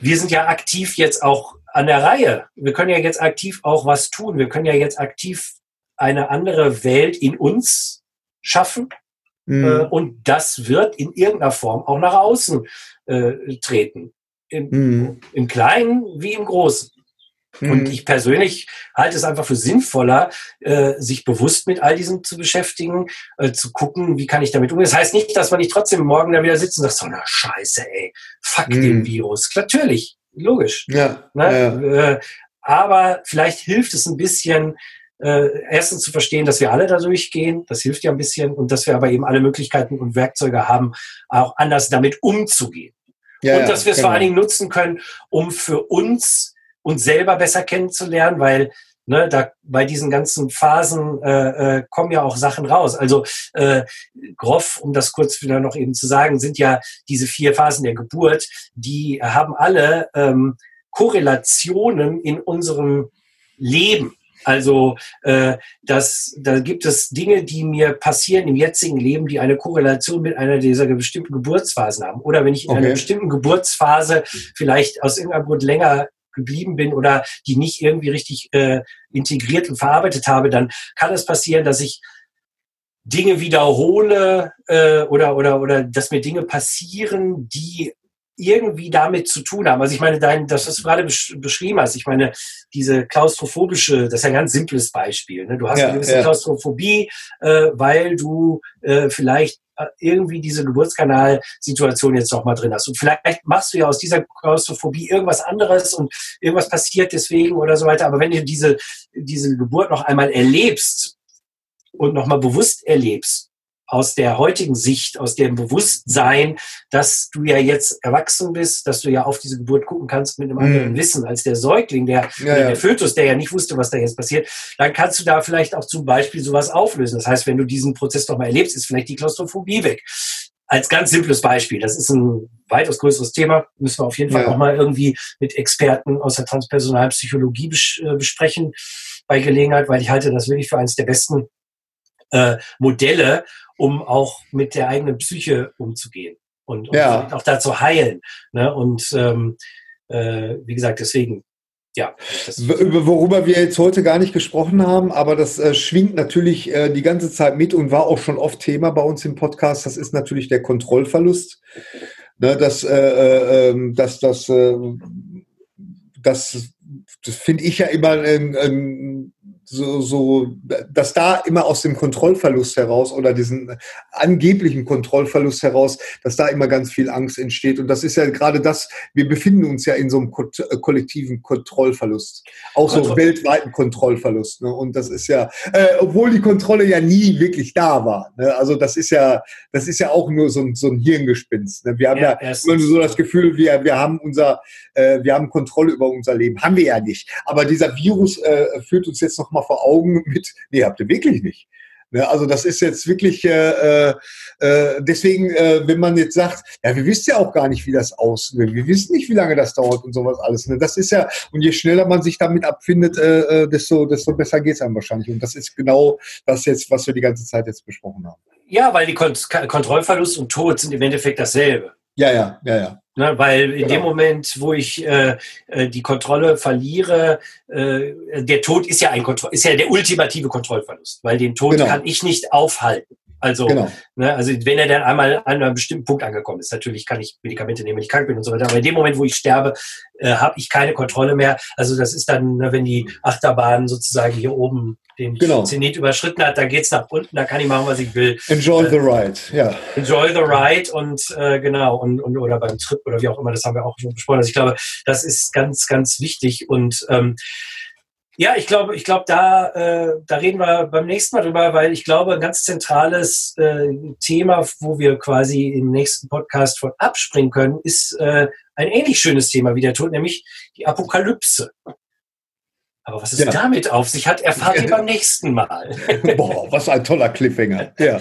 wir sind ja aktiv jetzt auch an der Reihe. Wir können ja jetzt aktiv auch was tun. Wir können ja jetzt aktiv eine andere Welt in uns schaffen. Mhm. Äh, und das wird in irgendeiner Form auch nach außen äh, treten. Im, mhm. Im Kleinen wie im Großen. Und mhm. ich persönlich halte es einfach für sinnvoller, äh, sich bewusst mit all diesem zu beschäftigen, äh, zu gucken, wie kann ich damit umgehen. Das heißt nicht, dass man nicht trotzdem morgen da wieder sitzt und sagt, so na Scheiße, ey, fuck mhm. den Virus. Natürlich, logisch. Ja, ne? ja. Äh, aber vielleicht hilft es ein bisschen, äh, erstens zu verstehen, dass wir alle da durchgehen, das hilft ja ein bisschen, und dass wir aber eben alle Möglichkeiten und Werkzeuge haben, auch anders damit umzugehen. Ja, und dass wir es genau. vor allen Dingen nutzen können, um für uns uns selber besser kennenzulernen, weil ne, da bei diesen ganzen Phasen äh, äh, kommen ja auch Sachen raus. Also äh, groff, um das kurz wieder noch eben zu sagen, sind ja diese vier Phasen der Geburt, die haben alle ähm, Korrelationen in unserem Leben. Also äh, das, da gibt es Dinge, die mir passieren im jetzigen Leben, die eine Korrelation mit einer dieser bestimmten Geburtsphasen haben. Oder wenn ich in okay. einer bestimmten Geburtsphase vielleicht aus irgendeinem Grund länger geblieben bin oder die nicht irgendwie richtig äh, integriert und verarbeitet habe, dann kann es passieren, dass ich Dinge wiederhole äh, oder, oder, oder dass mir Dinge passieren, die irgendwie damit zu tun haben. Also ich meine, dein, das, was du gerade besch beschrieben hast, ich meine, diese klaustrophobische, das ist ein ganz simples Beispiel. Ne? Du hast ja, eine gewisse ja. Klaustrophobie, äh, weil du äh, vielleicht äh, irgendwie diese Geburtskanalsituation jetzt noch mal drin hast. Und vielleicht machst du ja aus dieser Klaustrophobie irgendwas anderes und irgendwas passiert deswegen oder so weiter. Aber wenn du diese, diese Geburt noch einmal erlebst und noch mal bewusst erlebst, aus der heutigen Sicht, aus dem Bewusstsein, dass du ja jetzt erwachsen bist, dass du ja auf diese Geburt gucken kannst mit einem anderen mm. Wissen als der Säugling, der, ja, ja. der Fötus, der ja nicht wusste, was da jetzt passiert, dann kannst du da vielleicht auch zum Beispiel sowas auflösen. Das heißt, wenn du diesen Prozess doch mal erlebst, ist vielleicht die Klaustrophobie weg. Als ganz simples Beispiel. Das ist ein weitaus größeres Thema. Müssen wir auf jeden Fall ja. auch mal irgendwie mit Experten aus der transpersonalen Psychologie bes äh, besprechen. bei Gelegenheit, weil ich halte das wirklich für eines der besten äh, Modelle, um auch mit der eigenen Psyche umzugehen und, und Ja. auch da zu heilen. Ne? Und ähm, äh, wie gesagt, deswegen, ja. Das, über- Worüber wir jetzt heute gar nicht gesprochen haben, aber das äh, schwingt natürlich äh, die ganze Zeit mit und war auch schon oft Thema bei uns im Podcast. Das ist natürlich der Kontrollverlust. Ne, das, äh, äh, ähm, das, das, äh, das, das finde ich ja immer ähm, ähm, so, so, dass da immer aus dem Kontrollverlust heraus oder diesen angeblichen Kontrollverlust heraus, dass da immer ganz viel Angst entsteht. Und das ist ja gerade das, wir befinden uns ja in so einem ko äh, kollektiven Kontrollverlust. Auch so Kontroll- weltweiten Kontrollverlust. Ne? Und das ist ja, äh, obwohl die Kontrolle ja nie wirklich da war. Ne? Also das ist ja, das ist ja auch nur so ein, so ein Hirngespinst. Ne? Wir haben ja, erstens- immer so das Gefühl, wir, wir haben unser, äh, wir haben Kontrolle über unser Leben. Haben wir ja nicht. Aber dieser Virus äh, führt uns jetzt noch mal vor Augen mit, nee, habt ihr wirklich nicht. Ne, also das ist jetzt wirklich, äh, äh, deswegen, äh, wenn man jetzt sagt, ja, wir wissen ja auch gar nicht, wie das aussieht, wir wissen nicht, wie lange das dauert und sowas alles. Ne? Das ist ja, und je schneller man sich damit abfindet, äh, äh, desto, desto besser geht's einem wahrscheinlich. Und das ist genau das jetzt, was wir die ganze Zeit jetzt besprochen haben. ja, weil die Kont Kontrollverlust und Tod sind im Endeffekt dasselbe. Ja, ja, ja, ja. Ne, weil in Genau. dem Moment, wo ich äh, äh, die Kontrolle verliere, äh, der Tod ist ja ein Kontroll ist ja der ultimative Kontrollverlust, weil den Tod Genau. kann ich nicht aufhalten. Also, Genau. ne, also wenn er dann einmal an einem bestimmten Punkt angekommen ist, natürlich kann ich Medikamente nehmen, wenn ich krank bin und so weiter, aber in dem Moment, wo ich sterbe, äh, habe ich keine Kontrolle mehr. Also das ist dann, ne, wenn die Achterbahn sozusagen hier oben den Genau. Zenit überschritten hat, dann geht's nach unten, da kann ich machen, was ich will. Enjoy the ride, ja. Enjoy the ride und äh, genau und, und oder beim Trip oder wie auch immer, das haben wir auch schon besprochen. Also ich glaube, das ist ganz, ganz wichtig und ähm, ja, ich glaube, ich glaube, da, äh, da reden wir beim nächsten Mal drüber, weil ich glaube, ein ganz zentrales äh, Thema, wo wir quasi im nächsten Podcast von abspringen können, ist äh, ein ähnlich schönes Thema wie der Tod, nämlich die Apokalypse. Aber was es Ja. damit auf sich hat, erfahrt ihr beim nächsten Mal. Boah, was ein toller Cliffhanger. Ja.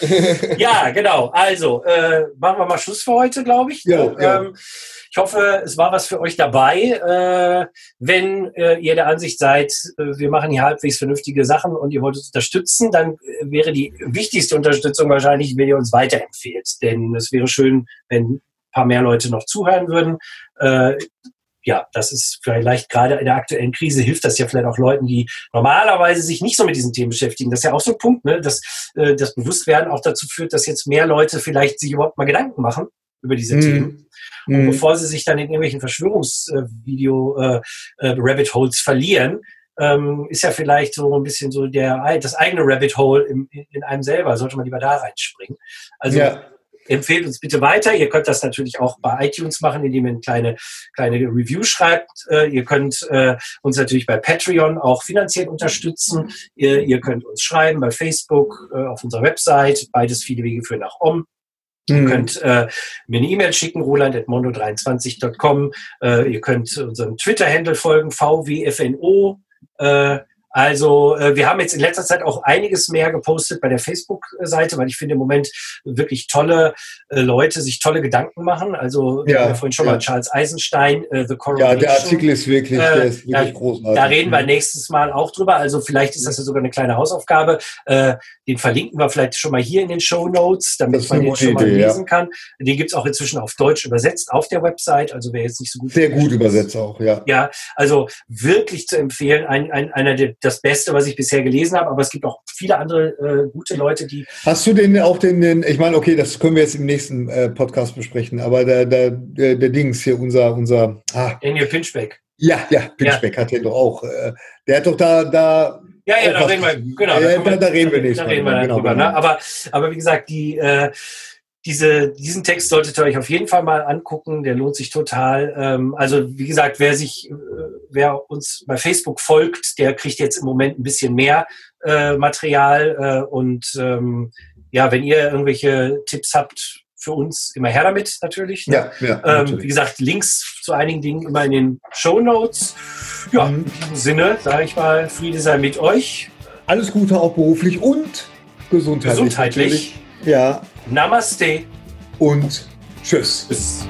ja, genau. Also, äh, machen wir mal Schluss für heute, glaube ich. Ja, ja. Ähm, ich hoffe, es war was für euch dabei. Äh, wenn äh, ihr der Ansicht seid, äh, wir machen hier halbwegs vernünftige Sachen und ihr wollt uns unterstützen, dann äh, wäre die wichtigste Unterstützung wahrscheinlich, wenn ihr uns weiterempfehlt. Denn es wäre schön, wenn ein paar mehr Leute noch zuhören würden. Äh, ja, das ist vielleicht gerade in der aktuellen Krise hilft das ja vielleicht auch Leuten, die normalerweise sich nicht so mit diesen Themen beschäftigen. Das ist ja auch so ein Punkt, ne? dass äh, das Bewusstwerden auch dazu führt, dass jetzt mehr Leute vielleicht sich überhaupt mal Gedanken machen über diese Mhm. Themen. Und Mhm. bevor sie sich dann in irgendwelchen Verschwörungsvideo äh, äh, verlieren, ähm, ist ja vielleicht so ein bisschen so der das eigene Rabbit Hole im, in einem selber, sollte man lieber da reinspringen. Also Ja. Empfehlt uns bitte weiter. Ihr könnt das natürlich auch bei iTunes machen, indem ihr eine kleine, kleine Review schreibt. Äh, ihr könnt äh, uns natürlich bei Patreon auch finanziell unterstützen. Ihr, ihr könnt uns schreiben bei Facebook, äh, auf unserer Website. Beides viele Wege führen nach Om. Ihr Mhm. könnt äh, mir eine E-Mail schicken, roland.mondo23.com. Äh, ihr könnt unserem Twitter-Handle folgen, VWFNO. Äh, also äh, wir haben jetzt in letzter Zeit auch einiges mehr gepostet bei der Facebook-Seite, weil ich finde im Moment wirklich tolle äh, Leute sich tolle Gedanken machen. Also wir Ja, haben ja vorhin schon ja. mal Charles Eisenstein, äh, The Ja, Coronation. der Artikel ist wirklich, Äh, der ist wirklich da- großartig. Da reden wir nächstes Mal auch drüber. Also vielleicht ist das ja sogar eine kleine Hausaufgabe. Äh, den verlinken wir vielleicht schon mal hier in den Show Notes, damit man den schon mal Idee, ja. lesen kann. Den gibt's auch inzwischen auf Deutsch übersetzt auf der Website. Also wer jetzt nicht so gut Sehr gut übersetzt auch, ja. Ja, also wirklich zu empfehlen. Ein, ein, einer der, das Beste, was ich bisher gelesen habe. Aber es gibt auch viele andere äh, gute Leute, die Hast du den auch den, den ich meine, okay, das können wir jetzt im nächsten äh, Podcast besprechen, aber der, der, der, der Dings hier, unser, unser, ah, Daniel Pinchbeck. ja, ja, Pinchbeck hat den doch auch. Äh, der hat doch da, da, Ja, ja, da reden wir, genau. Ja, da- da reden wir nächstes Da reden wir drüber, dann genau, drüber. genau. Ne? Aber, aber wie gesagt, die, äh, diese, diesen Text solltet ihr euch auf jeden Fall mal angucken. Der lohnt sich total. Ähm, also wie gesagt, wer sich, äh, wer uns bei Facebook folgt, der kriegt jetzt im Moment ein bisschen mehr äh, Material. Äh, und ähm, ja, wenn ihr irgendwelche Tipps habt für uns, immer her damit natürlich. ne? ja, ja, Ähm, wie natürlich. gesagt, Links zu einigen Dingen immer in den Show Notes. Ja, Mhm. in diesem Sinne sage ich mal, Friede sei mit euch. Alles Gute auch beruflich und gesundheitlich. Gesundheitlich. natürlich. Ja, Namaste. und tschüss. Bis.